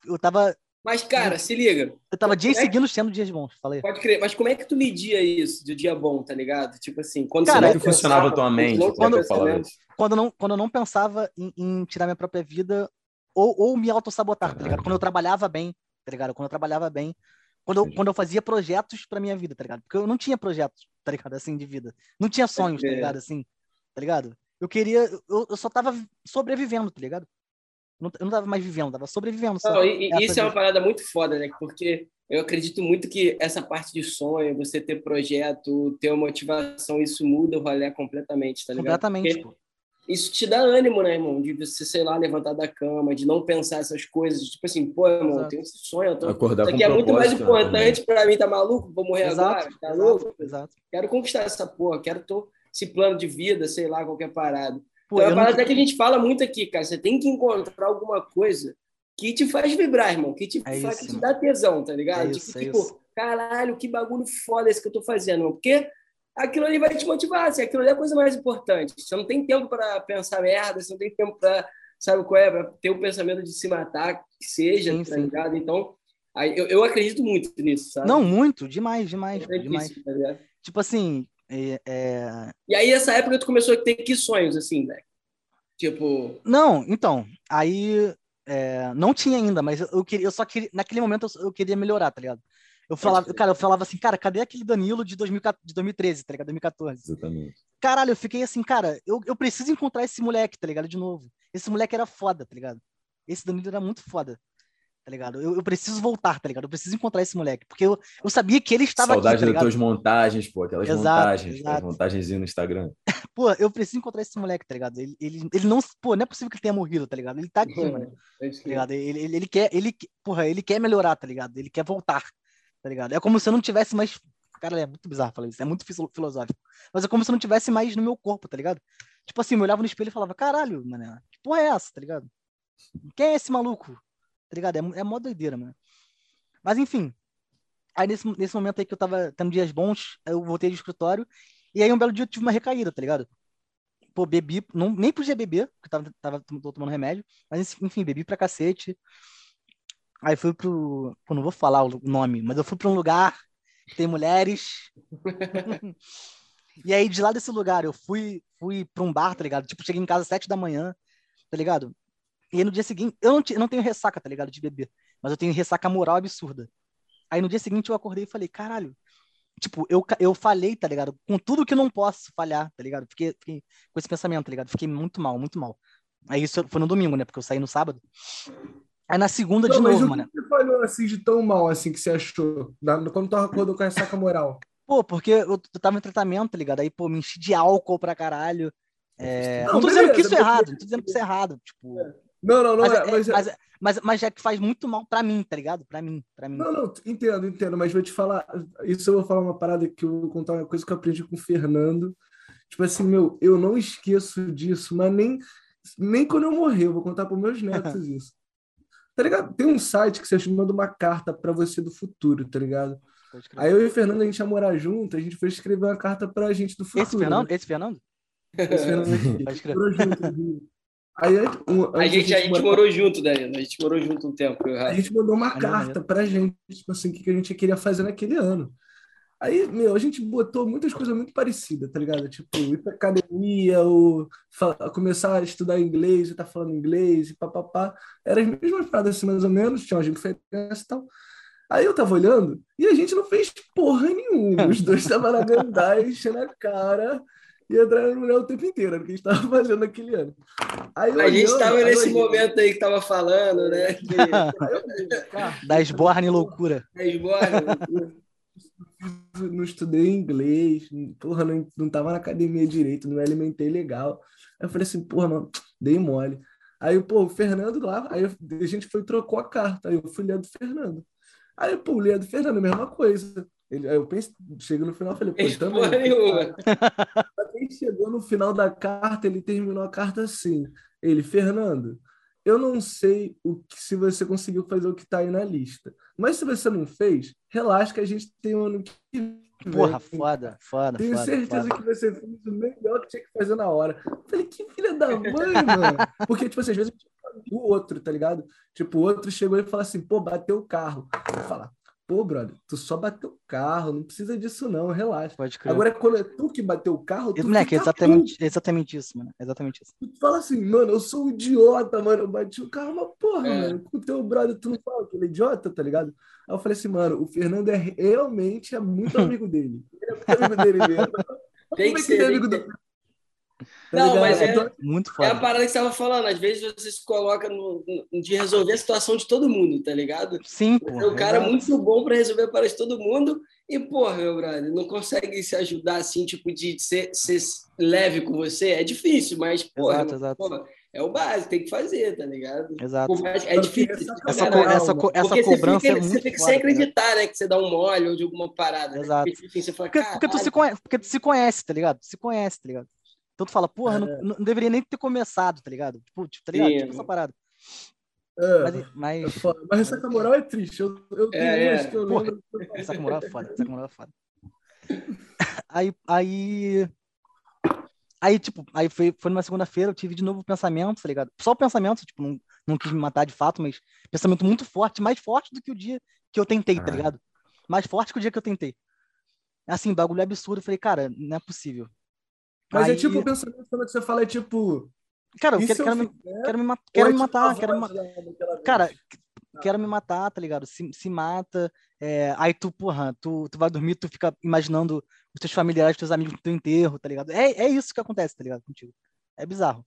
eu tava. Mas, cara, se liga. Eu tava dias é seguindo sendo dias bons, falei. Pode crer, mas como é que tu media isso de dia bom, tá ligado? Tipo assim, quando cara, você não funcionava a tua mente quando, quando, quando, não, quando eu não pensava em, em tirar minha própria vida ou, ou me auto-sabotar, tá ligado? Quando eu trabalhava bem, tá ligado? Quando eu trabalhava bem, quando eu, quando eu fazia projetos pra minha vida, tá ligado? Porque eu não tinha projetos tá ligado? Assim, de vida. Não tinha sonhos, tá ligado? Assim, tá ligado? Eu queria. Eu, eu só tava sobrevivendo, tá ligado? Não, eu não tava mais vivendo, tava sobrevivendo. Não, e, isso é uma parada muito foda, né? Porque eu acredito muito que essa parte de sonho, você ter projeto, ter uma motivação, isso muda o rolê completamente, tá ligado? Completamente, Porque isso te dá ânimo, né, irmão? De você, sei lá, levantar da cama, de não pensar essas coisas. Tipo assim, pô, irmão, Exato. eu tenho esse sonho. Tô... Acordar isso aqui é muito mais importante para mim, tá maluco? Vou morrer Exato. agora, tá Exato. louco? Exato. Quero conquistar essa porra, quero ter esse plano de vida, sei lá, qualquer parada. Pô, é uma parada que a gente fala muito aqui, cara. Você tem que encontrar alguma coisa que te faz vibrar, irmão, que te, é faz, que te dá tesão, tá ligado? É isso, que, é tipo, isso. caralho, que bagulho foda esse que eu tô fazendo, irmão. Porque aquilo ali vai te motivar, assim, aquilo ali é a coisa mais importante. Você não tem tempo para pensar merda, você não tem tempo para, sabe qual é, para ter o pensamento de se matar, que seja, sim, tá ligado? Então, aí, eu, eu acredito muito nisso, sabe? Não, muito, demais, demais, é demais. Difícil, tá tipo assim, é, é... E aí, essa época, tu começou a ter que sonhos, assim, né? Tipo... Não, então, aí... É, não tinha ainda, mas eu, queria, eu só queria, naquele momento eu, eu queria melhorar, tá ligado? Eu falava, cara, eu falava assim, cara, cadê aquele Danilo de, 2000, de 2013, tá ligado? 2014. Exatamente. Caralho, eu fiquei assim, cara, eu, eu preciso encontrar esse moleque, tá ligado? De novo. Esse moleque era foda, tá ligado? Esse Danilo era muito foda, tá ligado? Eu, eu preciso voltar, tá ligado? Eu preciso encontrar esse moleque, porque eu, eu sabia que ele estava Saudade aqui, tá das tuas montagens, pô, aquelas exato, montagens, exato. as montagens no Instagram. pô, eu preciso encontrar esse moleque, tá ligado? Ele, ele, ele não, pô, não é possível que ele tenha morrido, tá ligado? Ele tá aqui, mano. É tá ligado? Ele, ele, ele quer, ele, porra, ele quer melhorar, tá ligado? Ele quer voltar tá ligado? É como se eu não tivesse mais. Cara, é muito bizarro falar isso, é muito filosófico. Mas é como se eu não tivesse mais no meu corpo, tá ligado? Tipo assim, eu olhava no espelho e falava, caralho, mano, que porra é essa, tá ligado? Quem é esse maluco? Tá ligado? É, é mó doideira, mano. Mas enfim. Aí nesse, nesse momento aí que eu tava tendo dias bons, eu voltei do escritório. E aí um belo dia eu tive uma recaída, tá ligado? Pô, bebi, não, nem podia beber, porque tava, tava tomando remédio. Mas enfim, bebi pra cacete. Aí fui pro. Pô, não vou falar o nome, mas eu fui para um lugar que tem mulheres. e aí, de lá desse lugar, eu fui, fui para um bar, tá ligado? Tipo, cheguei em casa às sete da manhã, tá ligado? E aí, no dia seguinte, eu não, eu não tenho ressaca, tá ligado? De beber, mas eu tenho ressaca moral absurda. Aí no dia seguinte eu acordei e falei, caralho. Tipo, eu, eu falei, tá ligado? Com tudo que não posso falhar, tá ligado? Fiquei, fiquei com esse pensamento, tá ligado? Fiquei muito mal, muito mal. Aí isso foi no domingo, né? Porque eu saí no sábado. Aí na segunda não, de novo, mano. Por que você falou assim de tão mal assim que você achou? Quando tu acordou com essa saca moral? Pô, porque eu, eu tava em tratamento, tá ligado? Aí, pô, me enchi de álcool pra caralho. É... Não, não tô beleza, dizendo que isso é errado, não tô dizendo que isso é errado, tipo. Não, não, não mas é, é mas, mas, mas, mas é que faz muito mal pra mim, tá ligado? Pra mim, pra mim. Não, não, entendo, entendo, mas vou te falar, isso eu vou falar uma parada que eu vou contar uma coisa que eu aprendi com o Fernando, Tipo assim, meu, eu não esqueço disso, mas nem, nem quando eu morrer, eu vou contar para meus netos isso. Tá ligado? Tem um site que você manda uma carta para você do futuro, tá ligado? Aí eu e o Fernando, a gente ia morar junto, a gente foi escrever uma carta pra gente do futuro. Esse Fernando? Né? Esse Fernando? Esse Fernando aqui. Aí, um, a, gente, a gente morou junto, Danilo. A gente morou junto um tempo. A gente mandou uma carta pra gente, tipo assim, o que a gente queria fazer naquele ano. Aí, meu, a gente botou muitas coisas muito parecidas, tá ligado? Tipo, ir pra academia, ou começar a estudar inglês, e tá falando inglês, e papapá. Era as mesmas paradas assim, mais ou menos, tinha uma diferença e tal. Aí eu tava olhando e a gente não fez porra nenhuma. Os dois estavam na gandaia, enchendo a cara e entrando no mulher o tempo inteiro, o que a gente tava fazendo naquele ano. Aí, a gente estava nesse momento aí que tava falando, né? Que... da esborne loucura. Da esborne loucura. Não estudei inglês, porra, não, não tava na academia direito, não me alimentei legal. Aí eu falei assim, porra, mano, dei mole. Aí, pô, o Fernando lá, aí a gente foi trocou a carta, aí eu fui ler do Fernando. Aí, pô, o Leandro Fernando, a mesma coisa. Ele, aí eu pensei, chego no final falei, pô, também. Quem chegou no final da carta, ele terminou a carta assim. Ele, Fernando, eu não sei o que, se você conseguiu fazer o que está aí na lista. Mas se você não fez, relaxa que a gente tem um ano que vem. Porra, foda, foda. Tenho foda, certeza foda. que você fez o melhor que tinha que fazer na hora. Eu falei, que filha da mãe, mano. Porque, tipo assim, às vezes o outro, tá ligado? Tipo, o outro chegou e falou assim, pô, bateu o carro. Eu falo, pô, brother, tu só bateu o carro, não precisa disso não, relaxa. Pode crer. Agora, quando é tu que bateu o carro, tu Moleque, exatamente, exatamente isso, mano, exatamente isso. Tu fala assim, mano, eu sou um idiota, mano, eu bati o carro, mas porra, é. mano, com o teu brother, tu não fala que ele é idiota, tá ligado? Aí eu falei assim, mano, o Fernando é realmente é muito amigo dele. Ele é muito amigo dele mesmo. Tem que é ser, é amigo do... Tá não, mas é, muito foda. é a parada que você estava falando. Às vezes você se coloca no, no, de resolver a situação de todo mundo, tá ligado? Sim, pô. É um cara muito bom para resolver a parada de todo mundo e, porra, meu brother, não consegue se ajudar assim, tipo, de ser, ser leve com você. É difícil, mas, porra, exato, exato. porra é o básico, tem que fazer, tá ligado? Exato. É difícil. Essa, co essa, co essa cobrança fica, é muito Você fica sem acreditar, né? Que você dá um mole ou de alguma parada. Exato. Né? Enfim, você fala, porque, porque, tu se conhece, porque tu se conhece, tá ligado? Tu se conhece, tá ligado? Então tu fala, porra, é. não, não, deveria nem ter começado, tá ligado? Tipo, tipo tá ligado? Sim, tipo essa parada. É, mas, mas... É mas essa moral é triste. Eu, eu tenho é, umas que eu porra, lembro. Essa moral é foda, essa moral é foda. Aí, aí Aí, tipo, aí foi, foi numa segunda-feira, eu tive de novo o pensamento, tá ligado? Só o pensamento, tipo, não, não quis me matar de fato, mas pensamento muito forte, mais forte do que o dia que eu tentei, tá ligado? Mais forte que o dia que eu tentei. Assim, bagulho absurdo. Eu falei, cara, não é possível. Mas é aí... é tipo o pensamento quando você fala, é tipo. Cara, eu quero, quero, me, quero, me, quero é me matar, tipo quero me matar. Cara, quero me matar, tá ligado? Se, se mata. É, aí tu, porra, tu, tu vai dormir, tu fica imaginando os teus familiares, os teus amigos no teu enterro, tá ligado? É, é isso que acontece, tá ligado? Contigo. É bizarro.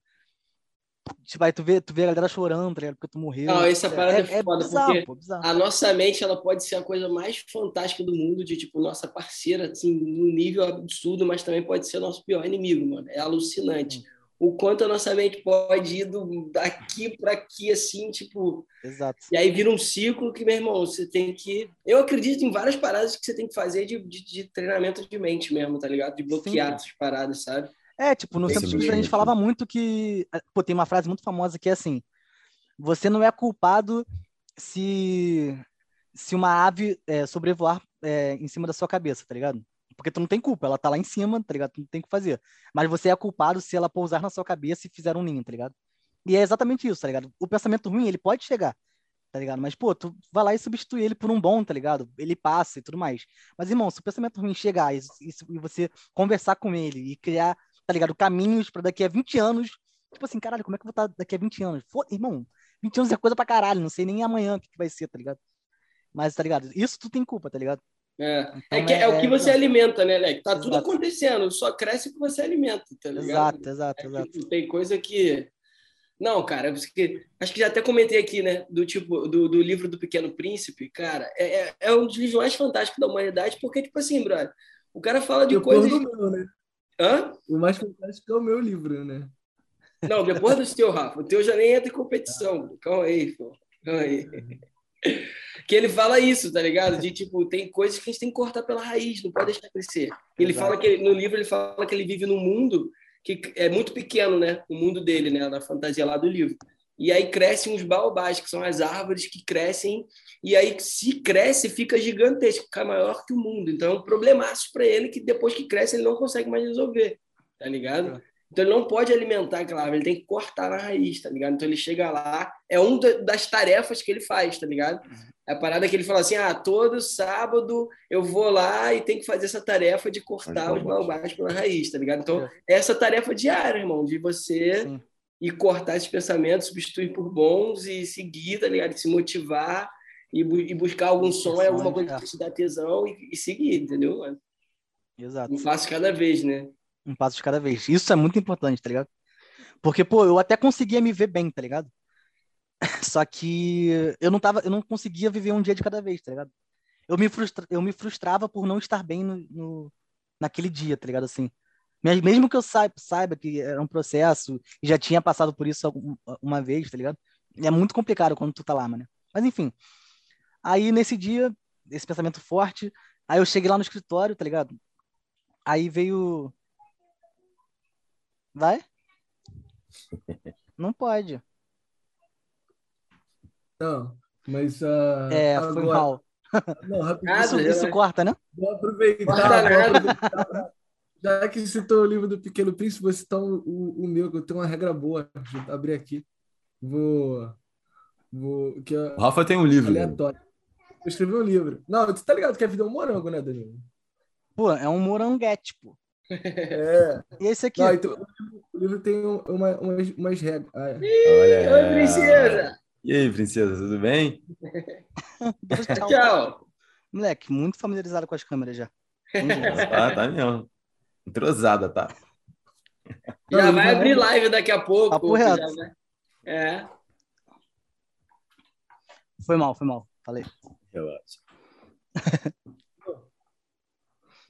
Tipo, aí tu vê, tu vê a galera chorando, tá ligado? Porque tu morreu. Não, essa parada é, é, é foda, bizarro, porque pô, bizarro. a nossa mente, ela pode ser a coisa mais fantástica do mundo, de, tipo, nossa parceira, assim, num nível absurdo, mas também pode ser nosso pior inimigo, mano. É alucinante. Hum o quanto a nossa mente pode ir do, daqui para aqui, assim, tipo. Exato. E aí vira um ciclo que, meu irmão, você tem que. Eu acredito em várias paradas que você tem que fazer de, de, de treinamento de mente mesmo, tá ligado? De bloquear Sim. essas paradas, sabe? É, tipo, no centro de a gente falava muito que. Pô, tem uma frase muito famosa que é assim: você não é culpado se, se uma ave é, sobrevoar é, em cima da sua cabeça, tá ligado? Porque tu não tem culpa, ela tá lá em cima, tá ligado? Tu não tem o que fazer. Mas você é culpado se ela pousar na sua cabeça e fizer um ninho, tá ligado? E é exatamente isso, tá ligado? O pensamento ruim, ele pode chegar, tá ligado? Mas, pô, tu vai lá e substitui ele por um bom, tá ligado? Ele passa e tudo mais. Mas, irmão, se o pensamento ruim chegar e, e você conversar com ele e criar, tá ligado? Caminhos para daqui a 20 anos, tipo assim, caralho, como é que eu vou estar daqui a 20 anos? Pô, irmão, 20 anos é coisa pra caralho, não sei nem amanhã o que, que vai ser, tá ligado? Mas, tá ligado? Isso tu tem culpa, tá ligado? É, então, é, que, é, é, o que é, você alimenta, né, Leque? Tá exato. tudo acontecendo, só cresce o que você alimenta, tá ligado? Exato, exato, é exato. Tem coisa que. Não, cara, porque, acho que já até comentei aqui, né? Do tipo, do, do livro do Pequeno Príncipe, cara, é, é, é um dos livros mais fantásticos da humanidade, porque, tipo assim, brother, o cara fala de coisas. Do meu, né? Hã? O mais fantástico é o meu livro, né? Não, depois do teu, Rafa. O teu já nem entra em competição. Calma aí, pô. Calma aí. que ele fala isso, tá ligado? De tipo, tem coisas que a gente tem que cortar pela raiz, não pode deixar crescer. Ele Exato. fala que no livro ele fala que ele vive num mundo que é muito pequeno, né? O mundo dele, né? Na fantasia lá do livro. E aí crescem os baobás, que são as árvores que crescem, e aí se cresce, fica gigantesco, fica maior que o mundo. Então é um problemaço para ele que depois que cresce ele não consegue mais resolver, tá ligado? É. Então ele não pode alimentar aquela árvore, ele tem que cortar na raiz, tá ligado? Então ele chega lá, é uma das tarefas que ele faz, tá ligado? É a parada que ele fala assim: ah, todo sábado eu vou lá e tenho que fazer essa tarefa de cortar os baobás pela raiz, tá ligado? Então, é essa tarefa diária, irmão, de você Sim. Ir cortar esses pensamentos, substituir por bons e seguir, tá ligado? se motivar e, bu e buscar algum som, é alguma coisa que te dá tesão e, e seguir, entendeu? Exato. Um passo cada vez, né? Um passo de cada vez. Isso é muito importante, tá ligado? Porque, pô, eu até conseguia me ver bem, tá ligado? Só que eu não tava, eu não conseguia viver um dia de cada vez, tá ligado? Eu me, frustra, eu me frustrava por não estar bem no, no, naquele dia, tá ligado? Assim, mesmo que eu saiba, saiba que era um processo e já tinha passado por isso uma vez, tá ligado? É muito complicado quando tu tá lá, mano. Mas enfim. Aí nesse dia, esse pensamento forte, aí eu cheguei lá no escritório, tá ligado? Aí veio. Vai? Não pode. Não, mas. Uh, é, agora... foi mal. Não, rapidinho. Isso, isso corta, né? Vou aproveitar. Vou aproveitar já que citou o livro do Pequeno Príncipe, vou citar o, o, o meu, que eu tenho uma regra boa. Deixa eu abrir aqui. Vou. vou que é o Rafa tem um livro. Aleatório. Eu escrevi um livro. Não, você tá ligado que a vida é um morango, né, Danilo? Pô, é um moranguete, pô. É. E esse aqui? Não, então, o livro tem uma, umas, umas regras. Ah, é. Olha, princesa! E aí, princesa, tudo bem? Tchau. Moleque, muito familiarizado com as câmeras já. tá, tá mesmo. Entrosada, tá? Já vai abrir live daqui a pouco. Papo reto. É. Foi mal, foi mal. Falei. Relaxa.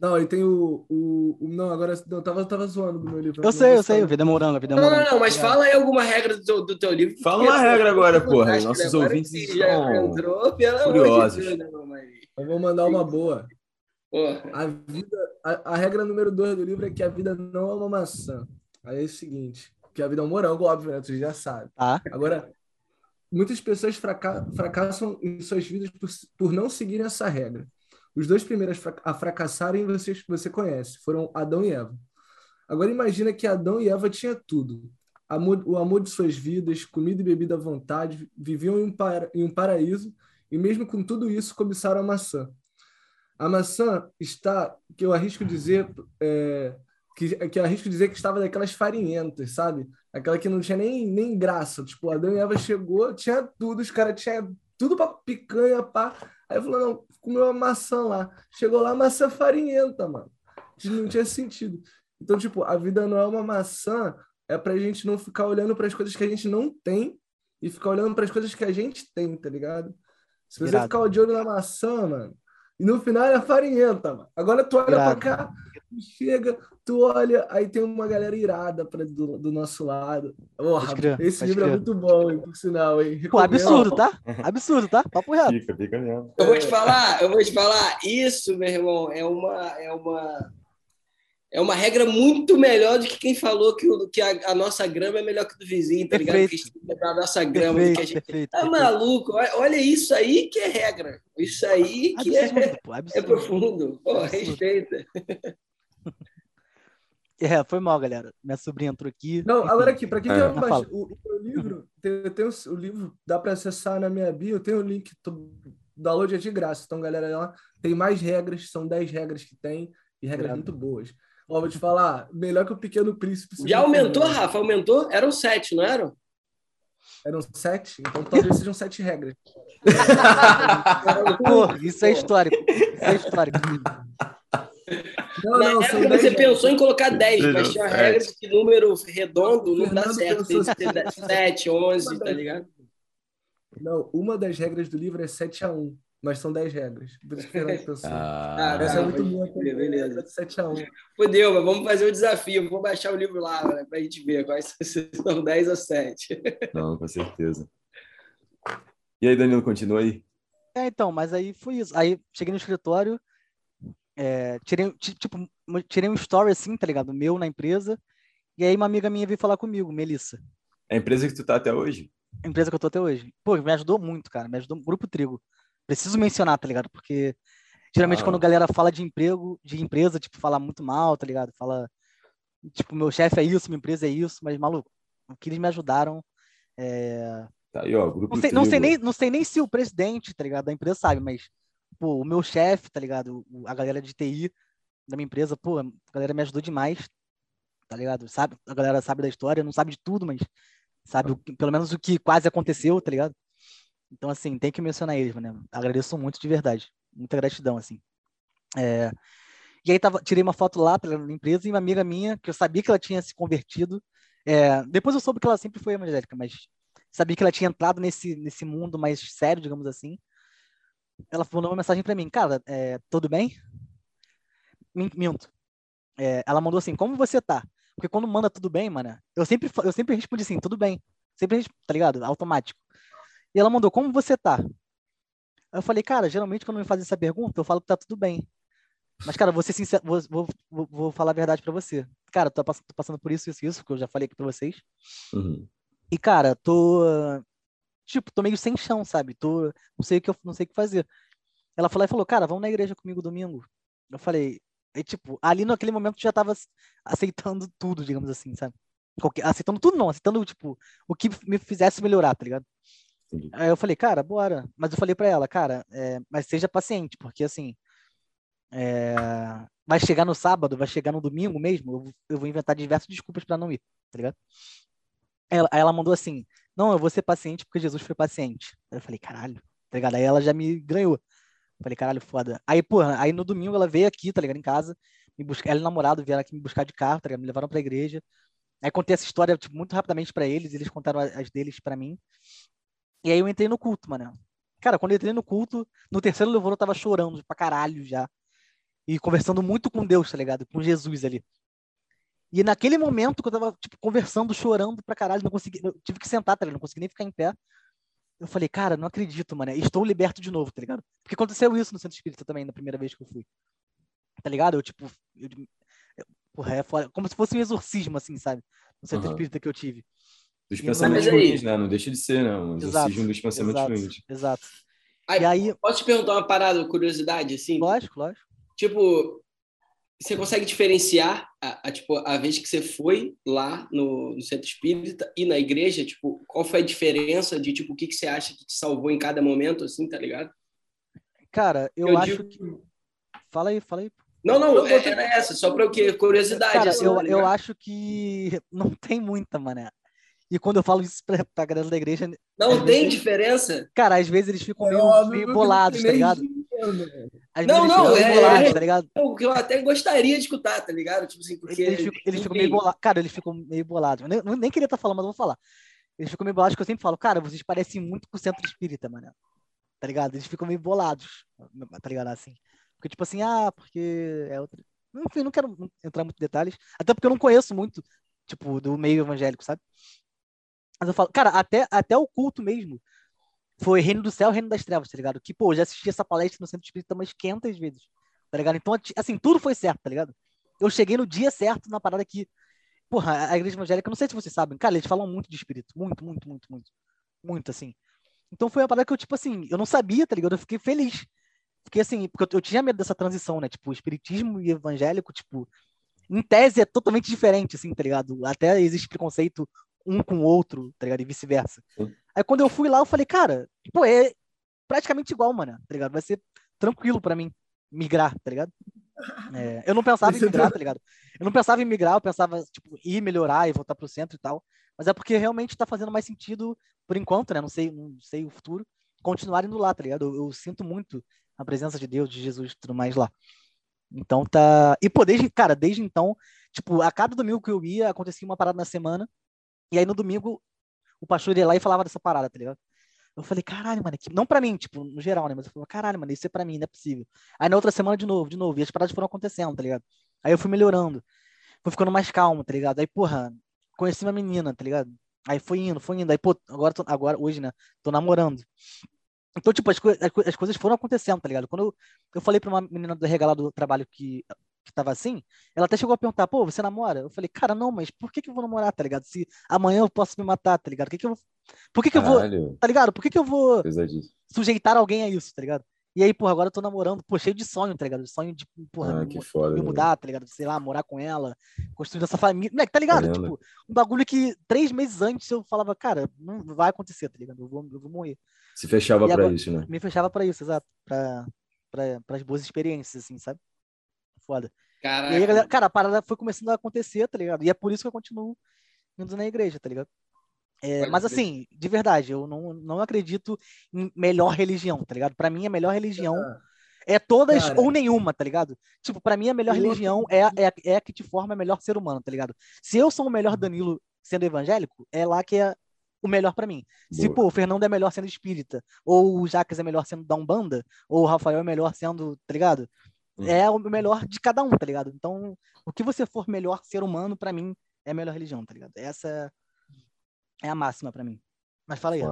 Não, aí tem o, o, o, Não, agora não, tava, tava zoando do meu livro. Eu sei, eu sei, o Vida Moranga, Vida Moranga. Não, não, não, mas fala aí alguma regra do teu, do teu livro. Fala uma regra agora, porra. Nossos ouvintes estão curiosos. Deus, eu vou mandar uma boa. Porra. A, vida, a, a regra número dois do livro é que a vida não é uma maçã. Aí é o seguinte, que a vida é um morango, óbvio, né? Tu já sabe. Ah. Agora, muitas pessoas fraca fracassam em suas vidas por, por não seguirem essa regra. Os dois primeiros a fracassarem você, você conhece, foram Adão e Eva. Agora imagina que Adão e Eva tinham tudo. Amor, o amor de suas vidas, comida e bebida à vontade, viviam em um, para, em um paraíso e mesmo com tudo isso cobiçaram a maçã. A maçã está, que eu arrisco dizer, é, que, que eu arrisco dizer que estava daquelas farinhentas, sabe? Aquela que não tinha nem, nem graça. Tipo, Adão e Eva chegou, tinha tudo, os caras tinham tudo para picanha, pá. Aí falou, não, comeu uma maçã lá. Chegou lá, maçã farinhenta, mano. Não tinha sentido. Então, tipo, a vida não é uma maçã, é pra gente não ficar olhando para as coisas que a gente não tem e ficar olhando para as coisas que a gente tem, tá ligado? Se você Irado. ficar de olho na maçã, mano, e no final é farinhenta, mano. Agora tu olha Irado. pra cá, chega, tu olha, aí tem uma galera irada pra, do, do nosso lado. Porra, crer, esse livro é crer. é muito bom, hein, por sinal, hein? Pô, absurdo, tá? Absurdo, tá? Papo reto. Fica, fica mesmo. Eu vou te falar, eu vou te falar, isso, meu irmão, é uma, é uma, é uma regra muito melhor do que quem falou que, o, que a, a nossa grama é melhor que do vizinho, tá perfeito. ligado? Que a nossa grama, perfeito, que a gente. Perfeito, tá maluco? Olha isso aí que é regra. Isso aí que absurdo, é, pô, é profundo. Pô, respeita. É, foi mal, galera. Minha sobrinha entrou aqui. Não, agora aqui, para quem é. quer baixar o, o, livro, tem, tem o, o, livro, dá para acessar na minha bio, tem o link, o download é de graça. Então, galera, lá tem mais regras, são 10 regras que tem, e regras muito boas. Ó, vou te falar, melhor que o Pequeno Príncipe. Já aumentou, Rafa? Aumentou? Eram sete, não eram? Eram sete? Então talvez sejam sete regras. Pô, isso é histórico. Isso é histórico. Não, não, época você pensou em colocar 10, mas tinha regra de número redondo não dá certo. Tem que ter 7, 11, tá ligado? Não, uma das regras do livro é 7 a 1, mas são 10 regras. Por isso que Fernando pensou. Ah, Essa é muito boa. Beleza. 7 a 1. Fudeu, mas vamos fazer o desafio. Vou baixar o livro lá né, pra gente ver quais são 10 ou 7. Não, com certeza. E aí, Danilo, continua aí. É, então, mas aí foi isso. Aí cheguei no escritório, é, tirei, tipo, tirei um story assim, tá ligado? Meu na empresa. E aí uma amiga minha veio falar comigo, Melissa. É a empresa que tu tá até hoje? A empresa que eu tô até hoje. Pô, me ajudou muito, cara. Me ajudou. Grupo Trigo. Preciso mencionar, tá ligado? Porque geralmente ah. quando a galera fala de emprego, de empresa, tipo, fala muito mal, tá ligado? Fala, tipo, meu chefe é isso, minha empresa é isso, mas, maluco, o que eles me ajudaram é... Tá aí, ó, grupo não sei, não sei, nem, não sei nem se o presidente, tá ligado, da empresa sabe, mas, pô, o meu chefe, tá ligado, a galera de TI da minha empresa, pô, a galera me ajudou demais, tá ligado? Sabe, a galera sabe da história, não sabe de tudo, mas sabe o, pelo menos o que quase aconteceu, tá ligado? Então, assim, tem que mencionar eles, mano. Agradeço muito de verdade. Muita gratidão, assim. É... E aí tava, tirei uma foto lá pela empresa e uma amiga minha, que eu sabia que ela tinha se convertido. É... Depois eu soube que ela sempre foi evangélica, mas sabia que ela tinha entrado nesse, nesse mundo mais sério, digamos assim. Ela mandou uma mensagem para mim, cara, é, tudo bem? Minto. É, ela mandou assim, como você tá? Porque quando manda tudo bem, mano, eu sempre, eu sempre respondi assim, tudo bem. Sempre, tá ligado? Automático. E ela mandou, como você tá? Eu falei, cara, geralmente quando me fazem essa pergunta, eu falo que tá tudo bem. Mas, cara, vou ser sincero, vou, vou, vou falar a verdade para você. Cara, tô, tô, passando por isso, isso, isso, que eu já falei aqui pra vocês. Uhum. E, cara, tô. Tipo, tô meio sem chão, sabe? Tô. Não sei o que eu não sei o que fazer. Ela falou e falou, cara, vamos na igreja comigo domingo. Eu falei, e, tipo, ali naquele momento já tava aceitando tudo, digamos assim, sabe? Qualquer, aceitando tudo não, aceitando, tipo, o que me fizesse melhorar, tá ligado? Aí eu falei, cara, bora. Mas eu falei para ela, cara, é, mas seja paciente, porque assim, é, vai chegar no sábado, vai chegar no domingo mesmo, eu, eu vou inventar diversas desculpas para não ir, tá ligado? Ela, aí ela mandou assim, não, eu vou ser paciente porque Jesus foi paciente. Aí eu falei, caralho, tá ligado? Aí ela já me ganhou. Falei, caralho, foda. Aí, porra, aí no domingo ela veio aqui, tá ligado, em casa, me buscar, ela e o namorado vieram aqui me buscar de carro, tá ligado? Me levaram pra igreja. Aí contei essa história, tipo, muito rapidamente para eles, eles contaram as deles para mim. E aí eu entrei no culto, mano. Cara, quando eu entrei no culto, no terceiro louvor eu tava chorando pra caralho já. E conversando muito com Deus, tá ligado? Com Jesus ali. E naquele momento que eu tava, tipo, conversando, chorando pra caralho, não consegui, eu tive que sentar, tá ligado? Não consegui nem ficar em pé. Eu falei, cara, não acredito, mano. Estou liberto de novo, tá ligado? Porque aconteceu isso no Centro Espírita também, na primeira vez que eu fui. Tá ligado? Eu, tipo, eu, eu, porra, é fora, como se fosse um exorcismo, assim, sabe? No Centro uhum. Espírita que eu tive. Dos pensamentos ruins, né? Não deixa de ser, né? Um exorcismo dos pensamentos exato, ruins. Exato. Aí, e aí... Posso te perguntar uma parada, curiosidade, assim? Lógico, lógico. Tipo, você consegue diferenciar a, a, tipo, a vez que você foi lá no, no, centro espírita e na igreja, tipo, qual foi a diferença de, tipo, o que, que você acha que te salvou em cada momento, assim, tá ligado? Cara, eu, eu acho digo... que... Fala aí, fala aí. Não, não, é, era essa, só para o quê? Curiosidade. Cara, assim, eu, tá eu acho que não tem muita, mané. E quando eu falo isso pra, pra galera da igreja. Não tem vezes, diferença? Cara, às vezes eles ficam meio, meio bolados, tá ligado? Às não, não, é, bolados, é, tá ligado? O que eu até gostaria de escutar, tá ligado? Tipo assim, porque. Eles ficam, eles ficam meio bolados. Cara, eles ficam meio bolados. Eu nem, nem queria estar tá falando, mas eu vou falar. Eles ficam meio bolados, que eu sempre falo, cara, vocês parecem muito com o centro espírita, mano. Tá ligado? Eles ficam meio bolados, tá ligado? Assim. Porque, tipo assim, ah, porque é outra. Enfim, não quero entrar muito em detalhes. Até porque eu não conheço muito, tipo, do meio evangélico, sabe? Mas eu falo, cara, até, até o culto mesmo foi Reino do Céu, Reino das Trevas, tá ligado? Que, pô, já assisti essa palestra no Centro Espírita umas 500 vezes, tá ligado? Então, assim, tudo foi certo, tá ligado? Eu cheguei no dia certo na parada que, porra, a igreja evangélica, não sei se vocês sabem, cara, eles falam muito de espírito, muito, muito, muito, muito, muito, assim. Então foi uma parada que eu, tipo assim, eu não sabia, tá ligado? Eu fiquei feliz. Fiquei assim, porque eu, eu tinha medo dessa transição, né? Tipo, espiritismo e evangélico, tipo, em tese é totalmente diferente, assim, tá ligado? Até existe preconceito um com o outro, tá ligado? E vice-versa. Aí quando eu fui lá, eu falei, cara, pô, é praticamente igual, mano, tá ligado? Vai ser tranquilo para mim migrar, tá ligado? É, eu não pensava em migrar, tá ligado? Eu não pensava em migrar, eu pensava, tipo, ir melhorar e voltar pro centro e tal. Mas é porque realmente tá fazendo mais sentido, por enquanto, né? Não sei, não sei o futuro, continuar indo lá, tá ligado? Eu, eu sinto muito a presença de Deus, de Jesus e tudo mais lá. Então tá. E pô, desde, cara, desde então, tipo, a cada domingo que eu ia, acontecia uma parada na semana. E aí no domingo, o pastor ia lá e falava dessa parada, tá ligado? Eu falei, caralho, mano, que... não pra mim, tipo, no geral, né? Mas eu falei, caralho, mano, isso é pra mim, não é possível. Aí na outra semana, de novo, de novo, e as paradas foram acontecendo, tá ligado? Aí eu fui melhorando, fui ficando mais calmo, tá ligado? Aí, porra, conheci uma menina, tá ligado? Aí foi indo, foi indo. Aí, pô, agora, tô, agora hoje, né? Tô namorando. Então, tipo, as, co as, coisas foram acontecendo, tá ligado? Quando eu, eu falei pra uma menina do regalado do trabalho que, que tava assim, ela até chegou a perguntar, pô, você namora? Eu falei, cara, não, mas por que que eu vou namorar, tá ligado? Se amanhã eu posso me matar, tá ligado? Por que que eu, por que que eu vou, tá ligado? Por que que eu vou sujeitar alguém a isso, tá ligado? E aí, porra, agora eu tô namorando, pô, cheio de sonho, tá ligado? Sonho de, porra, ah, me, foda, me mudar, tá ligado? Sei lá, morar com ela, construir essa família. Moleque, tá ligado? Caramba. Tipo, um bagulho que três meses antes eu falava, cara, não vai acontecer, tá ligado? Eu vou, eu vou morrer. Se fechava para isso, né? Me fechava para isso, exato. Pra, pra, pras boas experiências, assim, sabe? Foda. Caraca. E aí, a galera, cara, a parada foi começando a acontecer, tá ligado? E é por isso que eu continuo indo na igreja, tá ligado? É, mas assim, de verdade, eu não, não acredito em melhor religião, tá ligado? Para mim, a melhor religião é todas Cara. ou nenhuma, tá ligado? Tipo, para mim, a melhor eu religião é, é, é a que te forma melhor ser humano, tá ligado? Se eu sou o melhor uhum. Danilo sendo evangélico, é lá que é o melhor para mim. Boa. Se, pô, o Fernando é melhor sendo espírita, ou o Jacques é melhor sendo da Umbanda, ou o Rafael é melhor sendo, tá ligado? É o melhor de cada um, tá ligado? Então, o que você for melhor ser humano, para mim, é a melhor religião, tá ligado? Essa é a máxima para mim. Mas fala aí.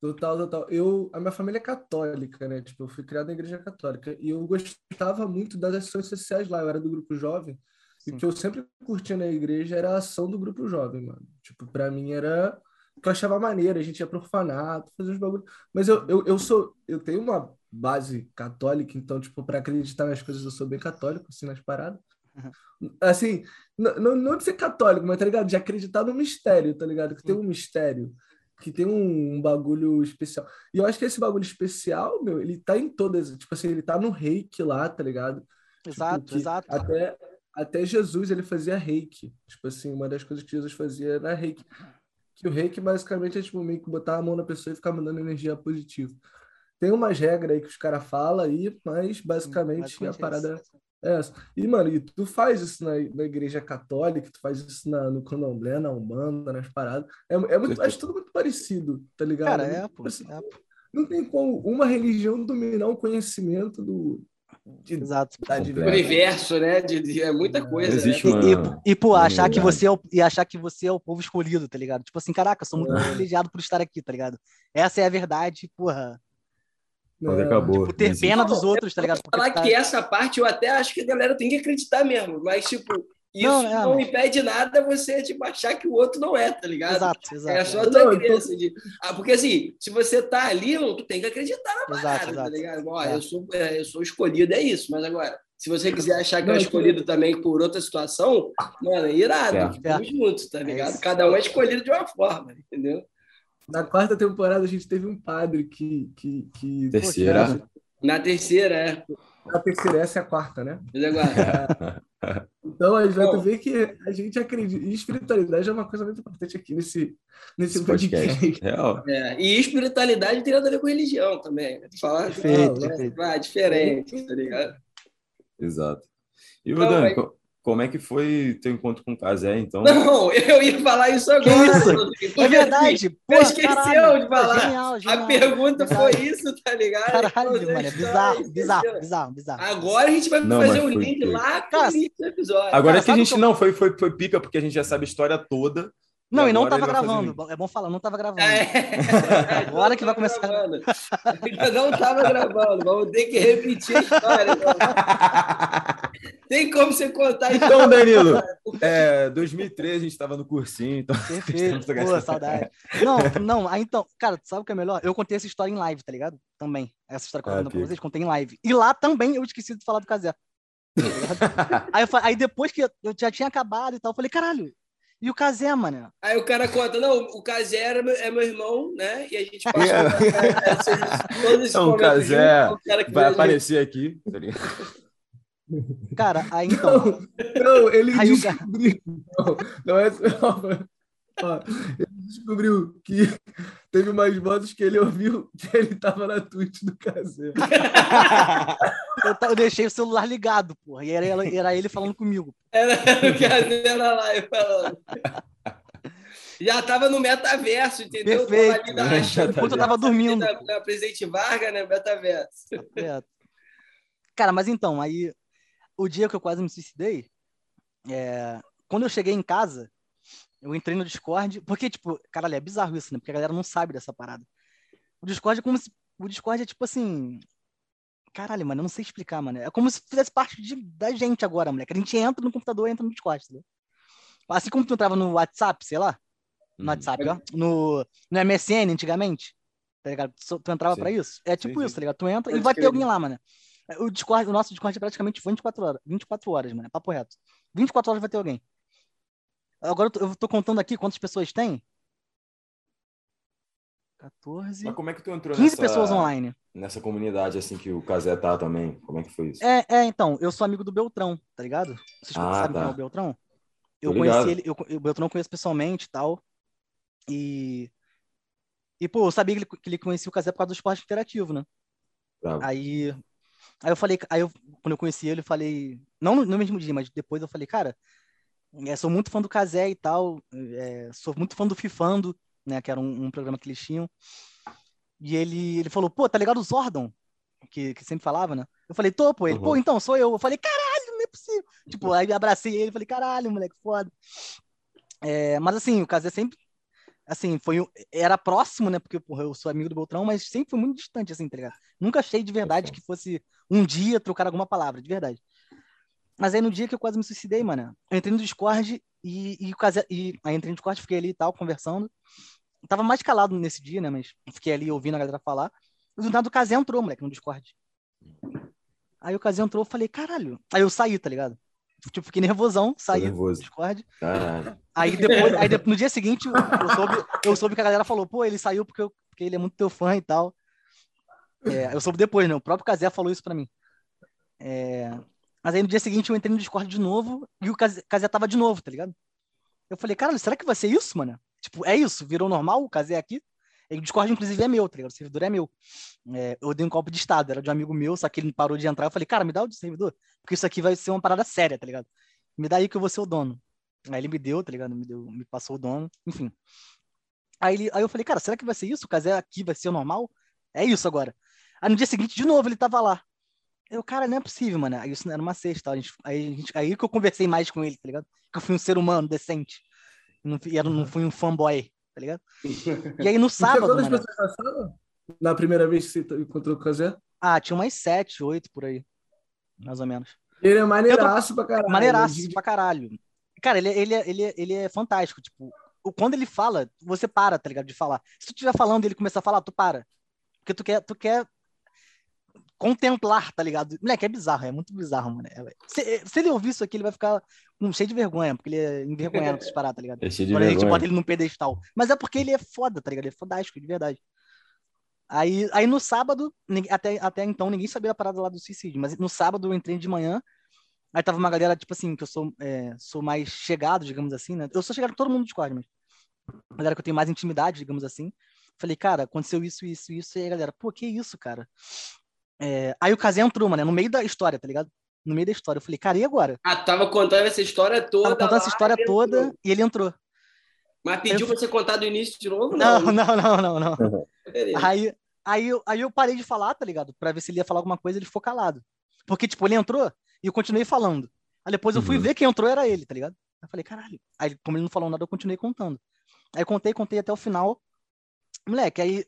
Total, total. Eu, a minha família é católica, né? Tipo, eu fui criado na igreja católica e eu gostava muito das ações sociais lá. Eu era do grupo jovem Sim. e o que eu sempre curtia na igreja era a ação do grupo jovem, mano. Tipo, para mim era que eu achava maneiro. A gente ia pro orfanato, fazer os bagulhos. Mas eu, eu, eu sou, eu tenho uma base católica, então, tipo, para acreditar nas coisas eu sou bem católico, assim, nas paradas. Assim, não, não de ser católico, mas tá ligado? De acreditar no mistério, tá ligado? Que tem um mistério, que tem um, um, bagulho especial. E eu acho que esse bagulho especial, meu, ele tá em todas, tipo assim, ele tá no reiki lá, tá ligado? Tipo, exato, tipo, exato. Até, até Jesus, ele fazia reiki. Tipo assim, uma das coisas que Jesus fazia era reiki. Que o reiki, basicamente, é tipo meio que botar a mão na pessoa e ficar mandando energia positiva. Tem umas regras aí que os caras falam aí, mas basicamente, a parada... É, e, mano, e tu faz isso na, na igreja católica, tu faz isso na, no candomblé, na Umbanda, nas paradas. É, é muito, acho tudo muito parecido, tá ligado? Cara, é, pô, é, pô. Não tem como uma religião dominar o conhecimento do, de, Exato. Da universo, né? De, de, é muita é. coisa. Existe né? uma... e, e, pô, achar que você é o, e achar que você é o povo escolhido, tá ligado? Tipo assim, caraca, eu sou muito é. privilegiado por estar aqui, tá ligado? Essa é a verdade, porra. Mas acabou. Tipo, ter pena dos outros, tá ligado? Porque falar tá... que essa parte eu até acho que a galera tem que acreditar mesmo, mas, tipo, isso não, é, não impede nada você, tipo, achar que o outro não é, tá ligado? Exato, exato. É só a tua crença tô... de... ah, porque, assim, se você tá ali, tu tem que acreditar na parada, exato, tá exato. tá ligado? Ó, é. eu, sou, é, eu sou escolhido, é isso, mas agora... Se você quiser achar que não, é escolhido também por outra situação, mano, é irado. É. Ficamos juntos, tá ligado? Cada um é escolhido de uma forma, entendeu? Na quarta temporada a gente teve um padre que. que, que terceira. Na terceira, é. Na terceira, essa é a quarta, né? É. então a gente vai ver que a gente acredita. E espiritualidade é uma coisa muito importante aqui nesse, nesse podcast. podcast. É. E espiritualidade tem nada a ver com religião também. Falar perfeito, né? Ah, diferente, tá ligado? Exato. E, então, Dani, como é que foi teu encontro com o Casé, então? Não, eu ia falar isso agora. Isso? É verdade. Pô, esqueceu caralho. de falar. Genial, genial. A pergunta foi isso, tá ligado? Caralho, mano, é bizarro, bizarro, bizarro, bizarro. Agora a gente vai não, fazer um link foi, lá com o episódio. Agora Cara, é que a gente como... não foi, foi, foi pica, porque a gente já sabe a história toda. Não, e, não tava gravando. É bom falar, não tava gravando. É. Agora que vai começar. Gravando. não tava gravando. Vamos ter que repetir a história. Tem como você contar isso? Então, Danilo, é, 2013 a gente estava no cursinho. Então... Perfeito. Pô, saudade. Não, não, aí então, cara, sabe o que é melhor? Eu contei essa história em live, tá ligado? Também. Essa história que eu ah, com vocês, contei em live. E lá também eu esqueci de falar do Casé. Tá aí, aí depois que eu já tinha acabado e tal, eu falei, caralho, e o Casé, mano? Aí o cara conta, não, o Casé é meu, é meu irmão, né? E a gente passa yeah. todos esses então, o Casé vai aparecer aqui. Cara, aí então... Não, não ele aí descobriu... Não, não é... Ó, ele descobriu que teve umas vozes que ele ouviu que ele tava na Twitch do caseiro. eu, eu, deixei o celular ligado, porra, e era, era ele falando comigo. Era o caseiro na live falando. Já tava no metaverso, entendeu? Perfeito. Da, Enquanto eu tava dormindo. Na, na Presidente Vargas, né? Metaverso. É. Cara, mas então, aí, o dia que eu quase me suicidei, é, quando eu cheguei em casa, eu entrei no Discord, porque, tipo, caralho, é bizarro isso, né? Porque a galera não sabe dessa parada. O Discord é como se. O Discord é tipo assim. Caralho, mano, eu não sei explicar, mano. É como se fizesse parte de, da gente agora, moleque. A gente entra no computador, entra no Discord, entendeu? Assim como tu entrava no WhatsApp, sei lá. No hum. WhatsApp, ó. No, no MSN antigamente. Tá ligado? Tu entrava sim. pra isso. É tipo sim, isso, tá ligado? Tu entra Pode e vai ter alguém lá, mano. O Discord, o nosso Discord é praticamente 24 horas, 24 horas, mano. É papo reto. 24 horas vai ter alguém. Agora eu tô, eu tô contando aqui quantas pessoas tem. 14. Mas como é que tu entrou 15 nessa, pessoas online. Nessa comunidade assim que o Casé tá também? Como é que foi isso? É, é, então, eu sou amigo do Beltrão, tá ligado? Vocês ah, sabem tá. quem é o Beltrão? Eu conheci ele, eu, o Beltrão conheço pessoalmente e tal. E. E, pô, eu sabia que ele, que ele conhecia o Casé por causa do esporte interativo, né? Bravo. Aí. Aí eu falei, aí eu, quando eu conheci ele, eu falei. Não no, no mesmo dia, mas depois eu falei, cara, é, sou muito fã do Casé e tal. É, sou muito fã do Fifando né? Que era um, um, programa que eles tinham. E ele, ele falou, pô, tá ligado o Zordon? Que, que sempre falava, né? Eu falei, tô, pô. Ele, uhum. pô, então, sou eu. Eu falei, caralho, não é possível. Tipo, aí abracei ele, falei, caralho, moleque, foda. É, mas assim, o Casé sempre assim, foi era próximo, né? Porque porra, eu sou amigo do Beltrão, mas sempre foi muito distante, assim, tá ligado? Nunca achei de verdade que fosse um dia trocar alguma palavra, de verdade. Mas aí no dia que eu quase me suicidei, mano, eu entrei no Discord e, e, e aí entrei no Discord, fiquei ali e tal, conversando tava mais calado nesse dia, né? Mas fiquei ali ouvindo a galera falar. E do nada o Kazé entrou, moleque, no Discord. Aí o Kazé entrou, eu falei, caralho. Aí eu saí, tá ligado? Tipo, fiquei nervosão, saí do Discord. Caralho. Aí depois, aí no dia seguinte, eu soube, eu soube que a galera falou, pô, ele saiu porque, eu, porque ele é muito teu fã e tal. É, eu soube depois, né? O próprio Kazé falou isso pra mim. É, mas aí no dia seguinte eu entrei no Discord de novo e o Kazé tava de novo, tá ligado? Eu falei, caralho, será que vai ser isso, mano? Tipo, é isso, virou normal, o casei aqui. E o Discord, inclusive, é meu, tá ligado? O servidor é meu. É, eu dei um copo de estado, era de um amigo meu, só que ele parou de entrar. Eu falei, cara, me dá o servidor, porque isso aqui vai ser uma parada séria, tá ligado? Me dá aí que eu vou ser o dono. Aí ele me deu, tá ligado? Me, deu, me passou o dono, enfim. Aí, ele, aí eu falei, cara, será que vai ser isso? O casé aqui vai ser normal? É isso agora. Aí no dia seguinte, de novo, ele tava lá. Eu, cara, não é possível, mano. Aí isso era uma sexta. A gente, aí, a gente, aí que eu conversei mais com ele, tá ligado? Que eu fui um ser humano decente. Não, era, não fui um fanboy, tá ligado? E aí no sábado. quantas pessoas passaram? Na primeira vez que você encontrou o Kazé? Ah, tinha umas sete, oito por aí. Mais ou menos. Ele é maneiraço tô... pra caralho. Maneiraço né? pra caralho. Cara, ele, ele, ele, ele é fantástico. Tipo, quando ele fala, você para, tá ligado? De falar. Se tu estiver falando e ele começar a falar, tu para. Porque tu quer, tu quer contemplar, tá ligado? Moleque, é bizarro, é muito bizarro, mano. É, se, se, ele ouvir isso aqui, ele vai ficar um, cheio de vergonha, porque ele é envergonhado com paradas, tá ligado? É cheio de Quando vergonha. a gente bota ele num pedestal. Mas é porque ele é foda, tá ligado? Ele é fodástico, de verdade. Aí, aí no sábado, até, até então ninguém sabia a parada lá do suicídio, mas no sábado eu entrei de manhã, aí tava uma galera, tipo assim, que eu sou, é, sou mais chegado, digamos assim, né? Eu sou chegado com todo mundo do Discord, mas galera que eu tenho mais intimidade, digamos assim. Falei, cara, aconteceu isso, isso, isso, e aí galera, pô, que isso, cara? É, aí o Kazé entrou, mano, no meio da história, tá ligado? No meio da história. Eu falei, cara, e agora? Ah, tava contando essa história toda. Tava contando essa história toda entrou. e ele entrou. Mas pediu eu... pra você contar do início de novo? Não, não, não, não, não. não. aí, aí, eu, aí eu parei de falar, tá ligado? Pra ver se ele ia falar alguma coisa, ele ficou calado. Porque, tipo, ele entrou e eu continuei falando. Aí depois eu fui uhum. ver quem entrou era ele, tá ligado? Eu falei, caralho. Aí, como ele não falou nada, eu continuei contando. Aí contei, contei até o final. Moleque, aí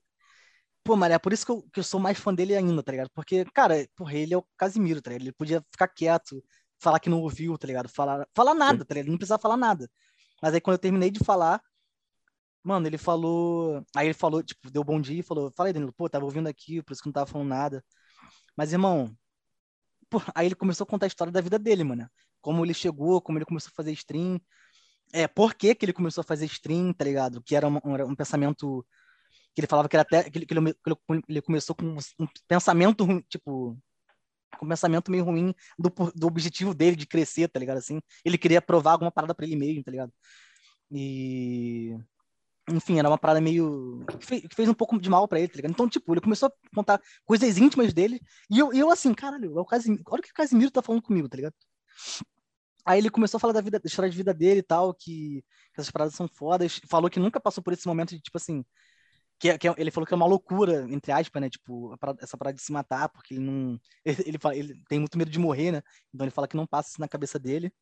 Pô, Maria, é por isso que eu, que eu sou mais fã dele ainda, tá ligado? Porque, cara, porra, ele é o Casimiro, tá ligado? Ele podia ficar quieto, falar que não ouviu, tá ligado? Falar, falar nada, tá ligado? Ele não precisava falar nada. Mas aí quando eu terminei de falar, mano, ele falou. Aí ele falou, tipo, deu bom dia e falou: Falei, Danilo, pô, tava ouvindo aqui, por isso que não tava falando nada. Mas, irmão, pô, aí ele começou a contar a história da vida dele, mano. Como ele chegou, como ele começou a fazer stream. É, por que, que ele começou a fazer stream, tá ligado? Que era um, um pensamento que ele falava que, era até, que, ele, que ele começou com um pensamento, tipo, com um pensamento meio ruim do, do objetivo dele de crescer, tá ligado? Assim, ele queria provar alguma parada para ele mesmo, tá ligado? E enfim, era uma parada meio. que fez, que fez um pouco de mal para ele, tá ligado? Então, tipo, ele começou a contar coisas íntimas dele, e eu, eu assim, caralho, é o Casimiro, olha o que o Casimiro tá falando comigo, tá ligado? Aí ele começou a falar da vida, da história de vida dele e tal, que, que essas paradas são fodas, falou que nunca passou por esse momento de, tipo assim, que, é, que é, ele falou que é uma loucura, entre aspas, né? Tipo, essa parada de se matar, porque ele não. Ele, ele, fala, ele tem muito medo de morrer, né? Então ele fala que não passa isso na cabeça dele.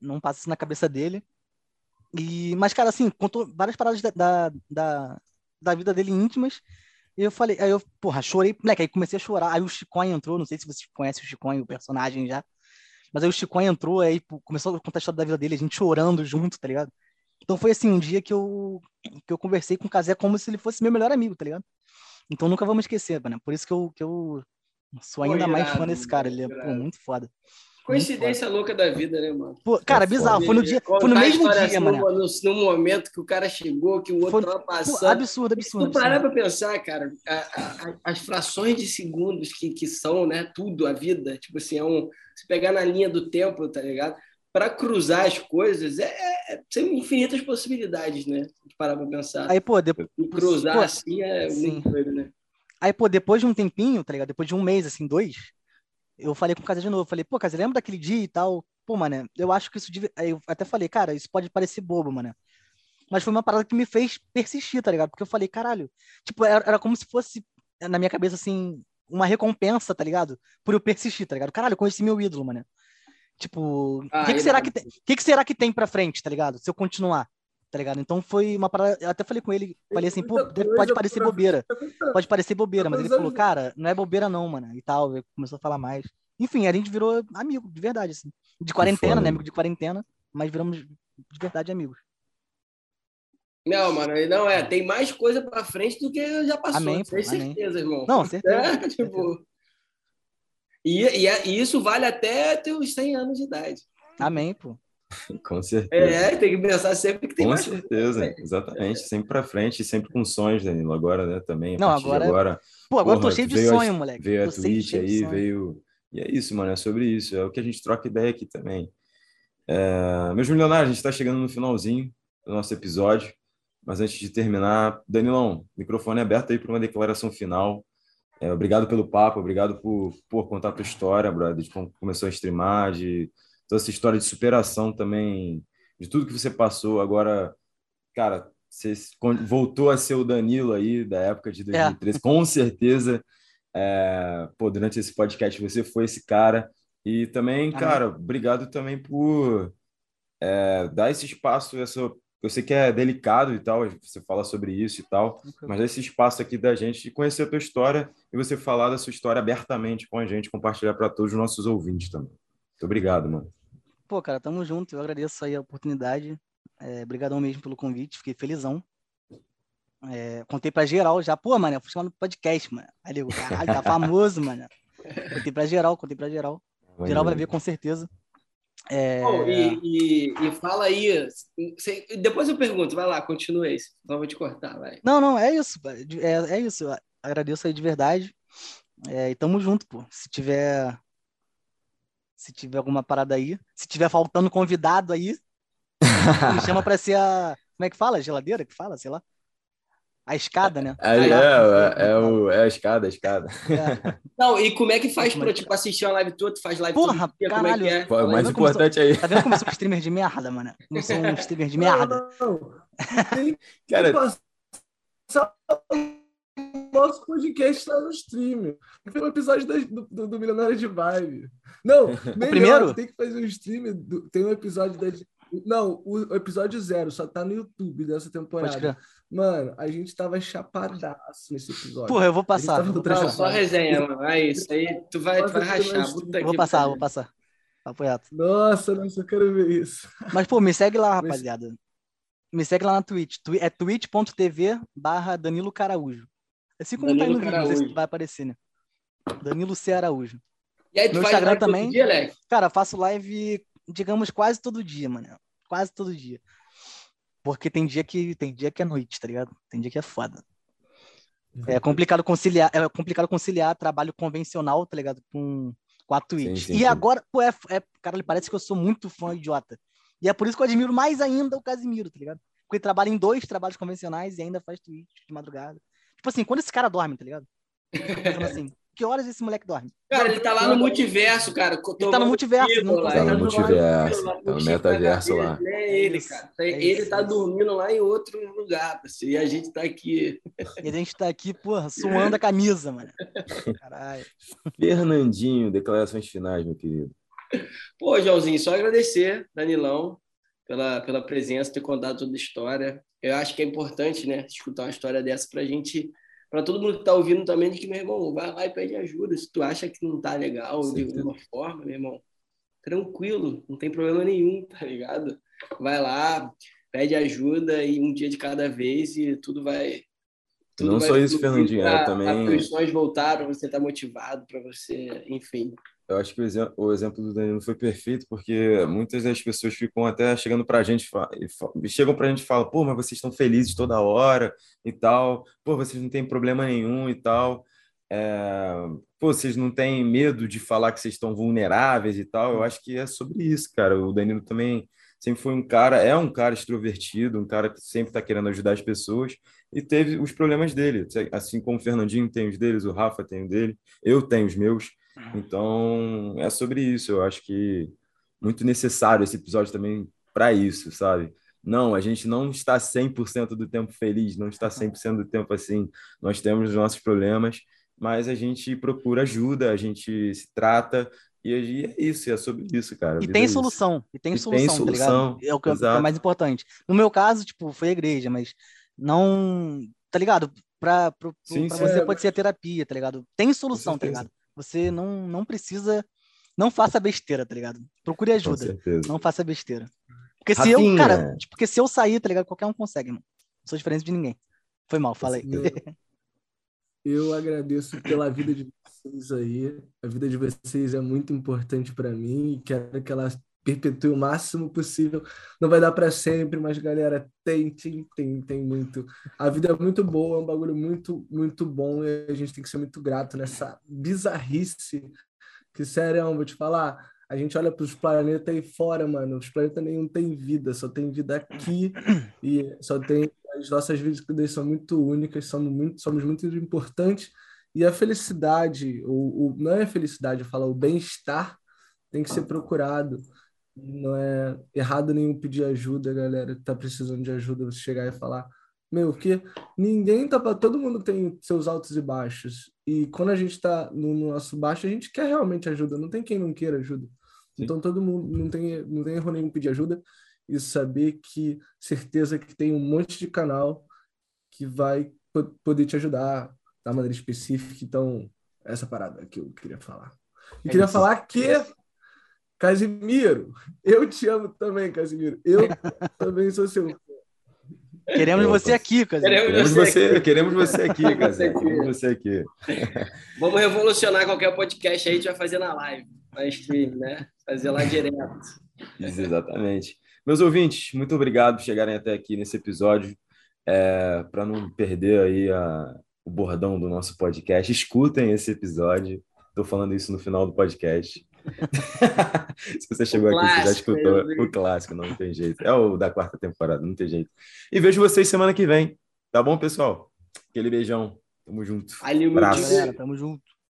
Não passa isso na cabeça dele. E, mas, cara, assim, contou várias paradas da, da, da, da vida dele íntimas. E eu falei, aí eu, porra, chorei, moleque, aí comecei a chorar. Aí o Chicoin entrou, não sei se vocês conhecem o Chicoin, o personagem já. Mas aí o Chicoin entrou, aí começou a contar a história da vida dele, a gente chorando junto, tá ligado? Então foi assim, um dia que eu, que eu conversei com o Casé como se ele fosse meu melhor amigo, tá ligado? Então nunca vamos esquecer, mano. Por isso que eu, que eu sou ainda mais fã desse cara. Ele é pô, muito foda. Coincidência louca da vida, né, mano? Pô, cara, é bizarro. Foi no dia, foi no mesmo dia, mano. No, no, momento que o cara chegou, que o outro foi, tava passando. Pô, absurdo, absurdo. Se tu parar pra pensar, cara, a, a, as frações de segundos que, que são, né, tudo, a vida, tipo assim, é um. Se pegar na linha do tempo, tá ligado? Para cruzar as coisas, é, é, tem infinitas possibilidades, né? De parar pra pensar. Aí, pô, depois. cruzar pô, assim é sim. doido, né? Aí, pô, depois de um tempinho, tá ligado? Depois de um mês, assim, dois, eu falei com o Casa de novo. Falei, pô, Casa, lembra daquele dia e tal? Pô, mano, eu acho que isso. Deve... Aí eu até falei, cara, isso pode parecer bobo, mano. Mas foi uma parada que me fez persistir, tá ligado? Porque eu falei, caralho. Tipo, era, era como se fosse, na minha cabeça, assim, uma recompensa, tá ligado? Por eu persistir, tá ligado? Caralho, eu conheci meu ídolo, mano. Tipo, o ah, que, que, será que, tem, que, que será que tem pra frente, tá ligado? Se eu continuar tá ligado? Então foi uma parada. Eu até falei com ele, falei assim, pô, pode parecer bobeira. Pode parecer bobeira, mas ele falou, cara, não é bobeira não, mano. E tal, começou a falar mais. Enfim, a gente virou amigo, de verdade, assim. De quarentena, né? Amigo de quarentena, mas viramos de verdade amigos. Não, mano, não é. Tem mais coisa pra frente do que já passou. Amém, pô, certeza, irmão. Não, certeza. É, tipo... E, e, e, isso vale até teus 100 anos de idade. Amém, pô. Com certeza. É, tem que pensar sempre que tem com mais. Com certeza, exatamente. É. Sempre para frente, sempre com sonhos, Danilo. Agora, né, também. Não, agora. agora Pô, agora porra, tô cheio de sonho, a, moleque. Veio tô a Twitch aí, veio. E é isso, mano. É sobre isso. É o que a gente troca ideia aqui também. É... Meus milionários, a gente está chegando no finalzinho do nosso episódio. Mas antes de terminar, Danilão, microfone aberto aí para uma declaração final. É, obrigado pelo papo, obrigado por, por contar a tua história, brother, de como começou a streamar, de toda essa história de superação também, de tudo que você passou. Agora, cara, você voltou a ser o Danilo aí da época de 2013, é. com certeza. É, pô, durante esse podcast você foi esse cara. E também, cara, obrigado também por é, dar esse espaço, essa, eu sei que é delicado e tal, você fala sobre isso e tal, mas esse espaço aqui da gente de conhecer a tua história e você falar da sua história abertamente com a gente, compartilhar para todos os nossos ouvintes também. Muito obrigado, mano. Pô, cara, tamo junto. Eu agradeço aí a oportunidade. É, obrigadão mesmo pelo convite. Fiquei felizão. É, contei pra geral já. Pô, mano, eu fui chamado no podcast, mano. Aí eu, caralho, tá famoso, mano. Contei pra geral, contei pra geral. Geral vai ver com certeza. É... Oh, e, e, e, fala aí. depois eu pergunto, vai lá, continue aí. Só vou te cortar, vai. Não, não, é isso. É, é isso. Eu agradeço aí de verdade. É, e tamo junto, pô. Se tiver se tiver alguma parada aí. Se tiver faltando convidado aí, me chama para ser a. Como é que fala? Geladeira que fala, sei lá. A escada, né? É, é, é, é, o, é a escada, a escada. É. Não, e como é que faz para, tipo, assistir uma live tua? Tu faz live Porra, todo dia, caralho. Como é que é? Pô, o mais importante aí. Tá vendo como eu sou um streamer de merda, mano? Não sou um streamer de merda. Não, não. Cara... Nosso podcast está no stream. Foi um episódio do, do, do Milionário de Vibe. Não, melhor, primeiro? tem que fazer um stream. Do, tem um episódio da. Não, o episódio zero só tá no YouTube dessa temporada. Mano, a gente tava chapadaço nesse episódio. Porra, eu vou passar. Vou não, só resenha, mano. É isso. Aí tu vai, tu vai rachar. vou passar, vou passar. Apoiado. Nossa, nossa, eu quero ver isso. Mas, pô, me segue lá, rapaziada. Me segue lá na Twitch. É twitch.tv barra Danilo Caraújo. Assim como Danilo tá aí no vídeo, vai aparecer, né? Danilo C. Araújo. E aí, tu Meu faz Instagram também. Dia, Lex? Cara, faço live, digamos, quase todo dia, mano. Quase todo dia. Porque tem dia que tem dia que é noite, tá ligado? Tem dia que é foda. Uhum. É complicado conciliar, é complicado conciliar trabalho convencional, tá ligado? Com, com a Twitch. Sim, sim, e agora, pô, é, é, cara, ele parece que eu sou muito fã idiota. E é por isso que eu admiro mais ainda o Casimiro, tá ligado? Porque ele trabalha em dois trabalhos convencionais e ainda faz Twitch de madrugada. Tipo assim, quando esse cara dorme, tá ligado? assim, que horas esse moleque dorme? Cara, ele tá lá no multiverso, cara. Ele tá no multiverso, não consegue. Tá no multiverso, tá no metaverso lá. É ele, cara. É ele tá dormindo lá em outro lugar, assim, e a gente tá aqui. E a gente tá aqui, porra, suando a camisa, mano. Caralho. Fernandinho, declarações finais, meu querido. Pô, Joãozinho, só agradecer, Danilão. pela, pela presença, ter contado toda a história. Eu acho que é importante, né, escutar uma história dessa para a gente, para todo mundo que está ouvindo também, de que, meu irmão, vai lá e pede ajuda. Se tu acha que não tá legal Sim, de alguma forma, meu irmão, tranquilo, não tem problema nenhum, tá ligado? Vai lá, pede ajuda e um dia de cada vez e tudo vai. Tudo não vai só isso, Fernandinho, também. As questões voltaram, você tá motivado para você, enfim. Eu acho que o exemplo, o exemplo do Danilo foi perfeito, porque muitas das pessoas ficam até chegando para a gente, chegam para a gente e falam, pô, mas vocês estão felizes toda hora e tal, pô, vocês não têm problema nenhum e tal, é, pô, vocês não têm medo de falar que vocês estão vulneráveis e tal. Eu acho que é sobre isso, cara. O Danilo também sempre foi um cara, é um cara extrovertido, um cara que sempre está querendo ajudar as pessoas e teve os problemas dele, assim como o Fernandinho tem os deles, o Rafa tem o dele, eu tenho os meus. Então, é sobre isso. Eu acho que muito necessário esse episódio também para isso, sabe? Não, a gente não está 100% do tempo feliz, não está 100% do tempo assim. Nós temos os nossos problemas, mas a gente procura ajuda, a gente se trata, e é isso, é sobre isso, cara. E tem, é solução, e tem e solução, tem solução, tá É o que é mais importante. No meu caso, tipo, foi a igreja, mas não, tá ligado? Pra, pro, sim, pra sim, você é. pode ser a terapia, tá ligado? Tem solução, tá ligado? Você não, não precisa. Não faça besteira, tá ligado? Procure ajuda. Não faça besteira. Porque se eu, cara, porque se eu sair, tá ligado? Qualquer um consegue, mano. Não sou diferente de ninguém. Foi mal, falei. Eu, eu agradeço pela vida de vocês aí. A vida de vocês é muito importante para mim e quero que ela perpetue o máximo possível. Não vai dar para sempre, mas galera, tente, tem, tem muito. A vida é muito boa, é um bagulho muito, muito bom e a gente tem que ser muito grato nessa bizarrice. Que sério, vou te falar, a gente olha para os planetas aí fora, mano. Os planetas nenhum tem vida, só tem vida aqui e só tem as nossas vidas são muito únicas, somos muito, somos muito importantes e a felicidade, o, o não é a felicidade, eu falo o bem-estar tem que ser procurado. Não é errado nenhum pedir ajuda, galera, que tá precisando de ajuda, você chegar e falar, meu, porque ninguém tá para todo mundo tem seus altos e baixos. E quando a gente tá no nosso baixo, a gente quer realmente ajuda, não tem quem não queira ajuda. Sim. Então todo mundo não tem não tem erro nenhum pedir ajuda e saber que certeza que tem um monte de canal que vai poder te ajudar da maneira específica. Então, essa parada que eu queria falar. E é queria isso. falar que Casimiro, eu te amo também, Casimiro. Eu também sou seu. Queremos você aqui, Casimiro. Queremos, você, aqui. queremos você aqui, Casimiro. Queremos você aqui. Vamos revolucionar qualquer podcast aí, a gente vai fazer na live, na stream, né? Fazer lá direto. Isso, exatamente. Meus ouvintes, muito obrigado por chegarem até aqui nesse episódio. É, Para não perder aí a, o bordão do nosso podcast, escutem esse episódio. Estou falando isso no final do podcast. Se você chegou o aqui, clássico, você já escutou o clássico, não, não tem jeito. É o da quarta temporada, não tem jeito. E vejo vocês semana que vem. Tá bom, pessoal? Aquele beijão. Tamo junto. Valeu, Galera, tamo junto.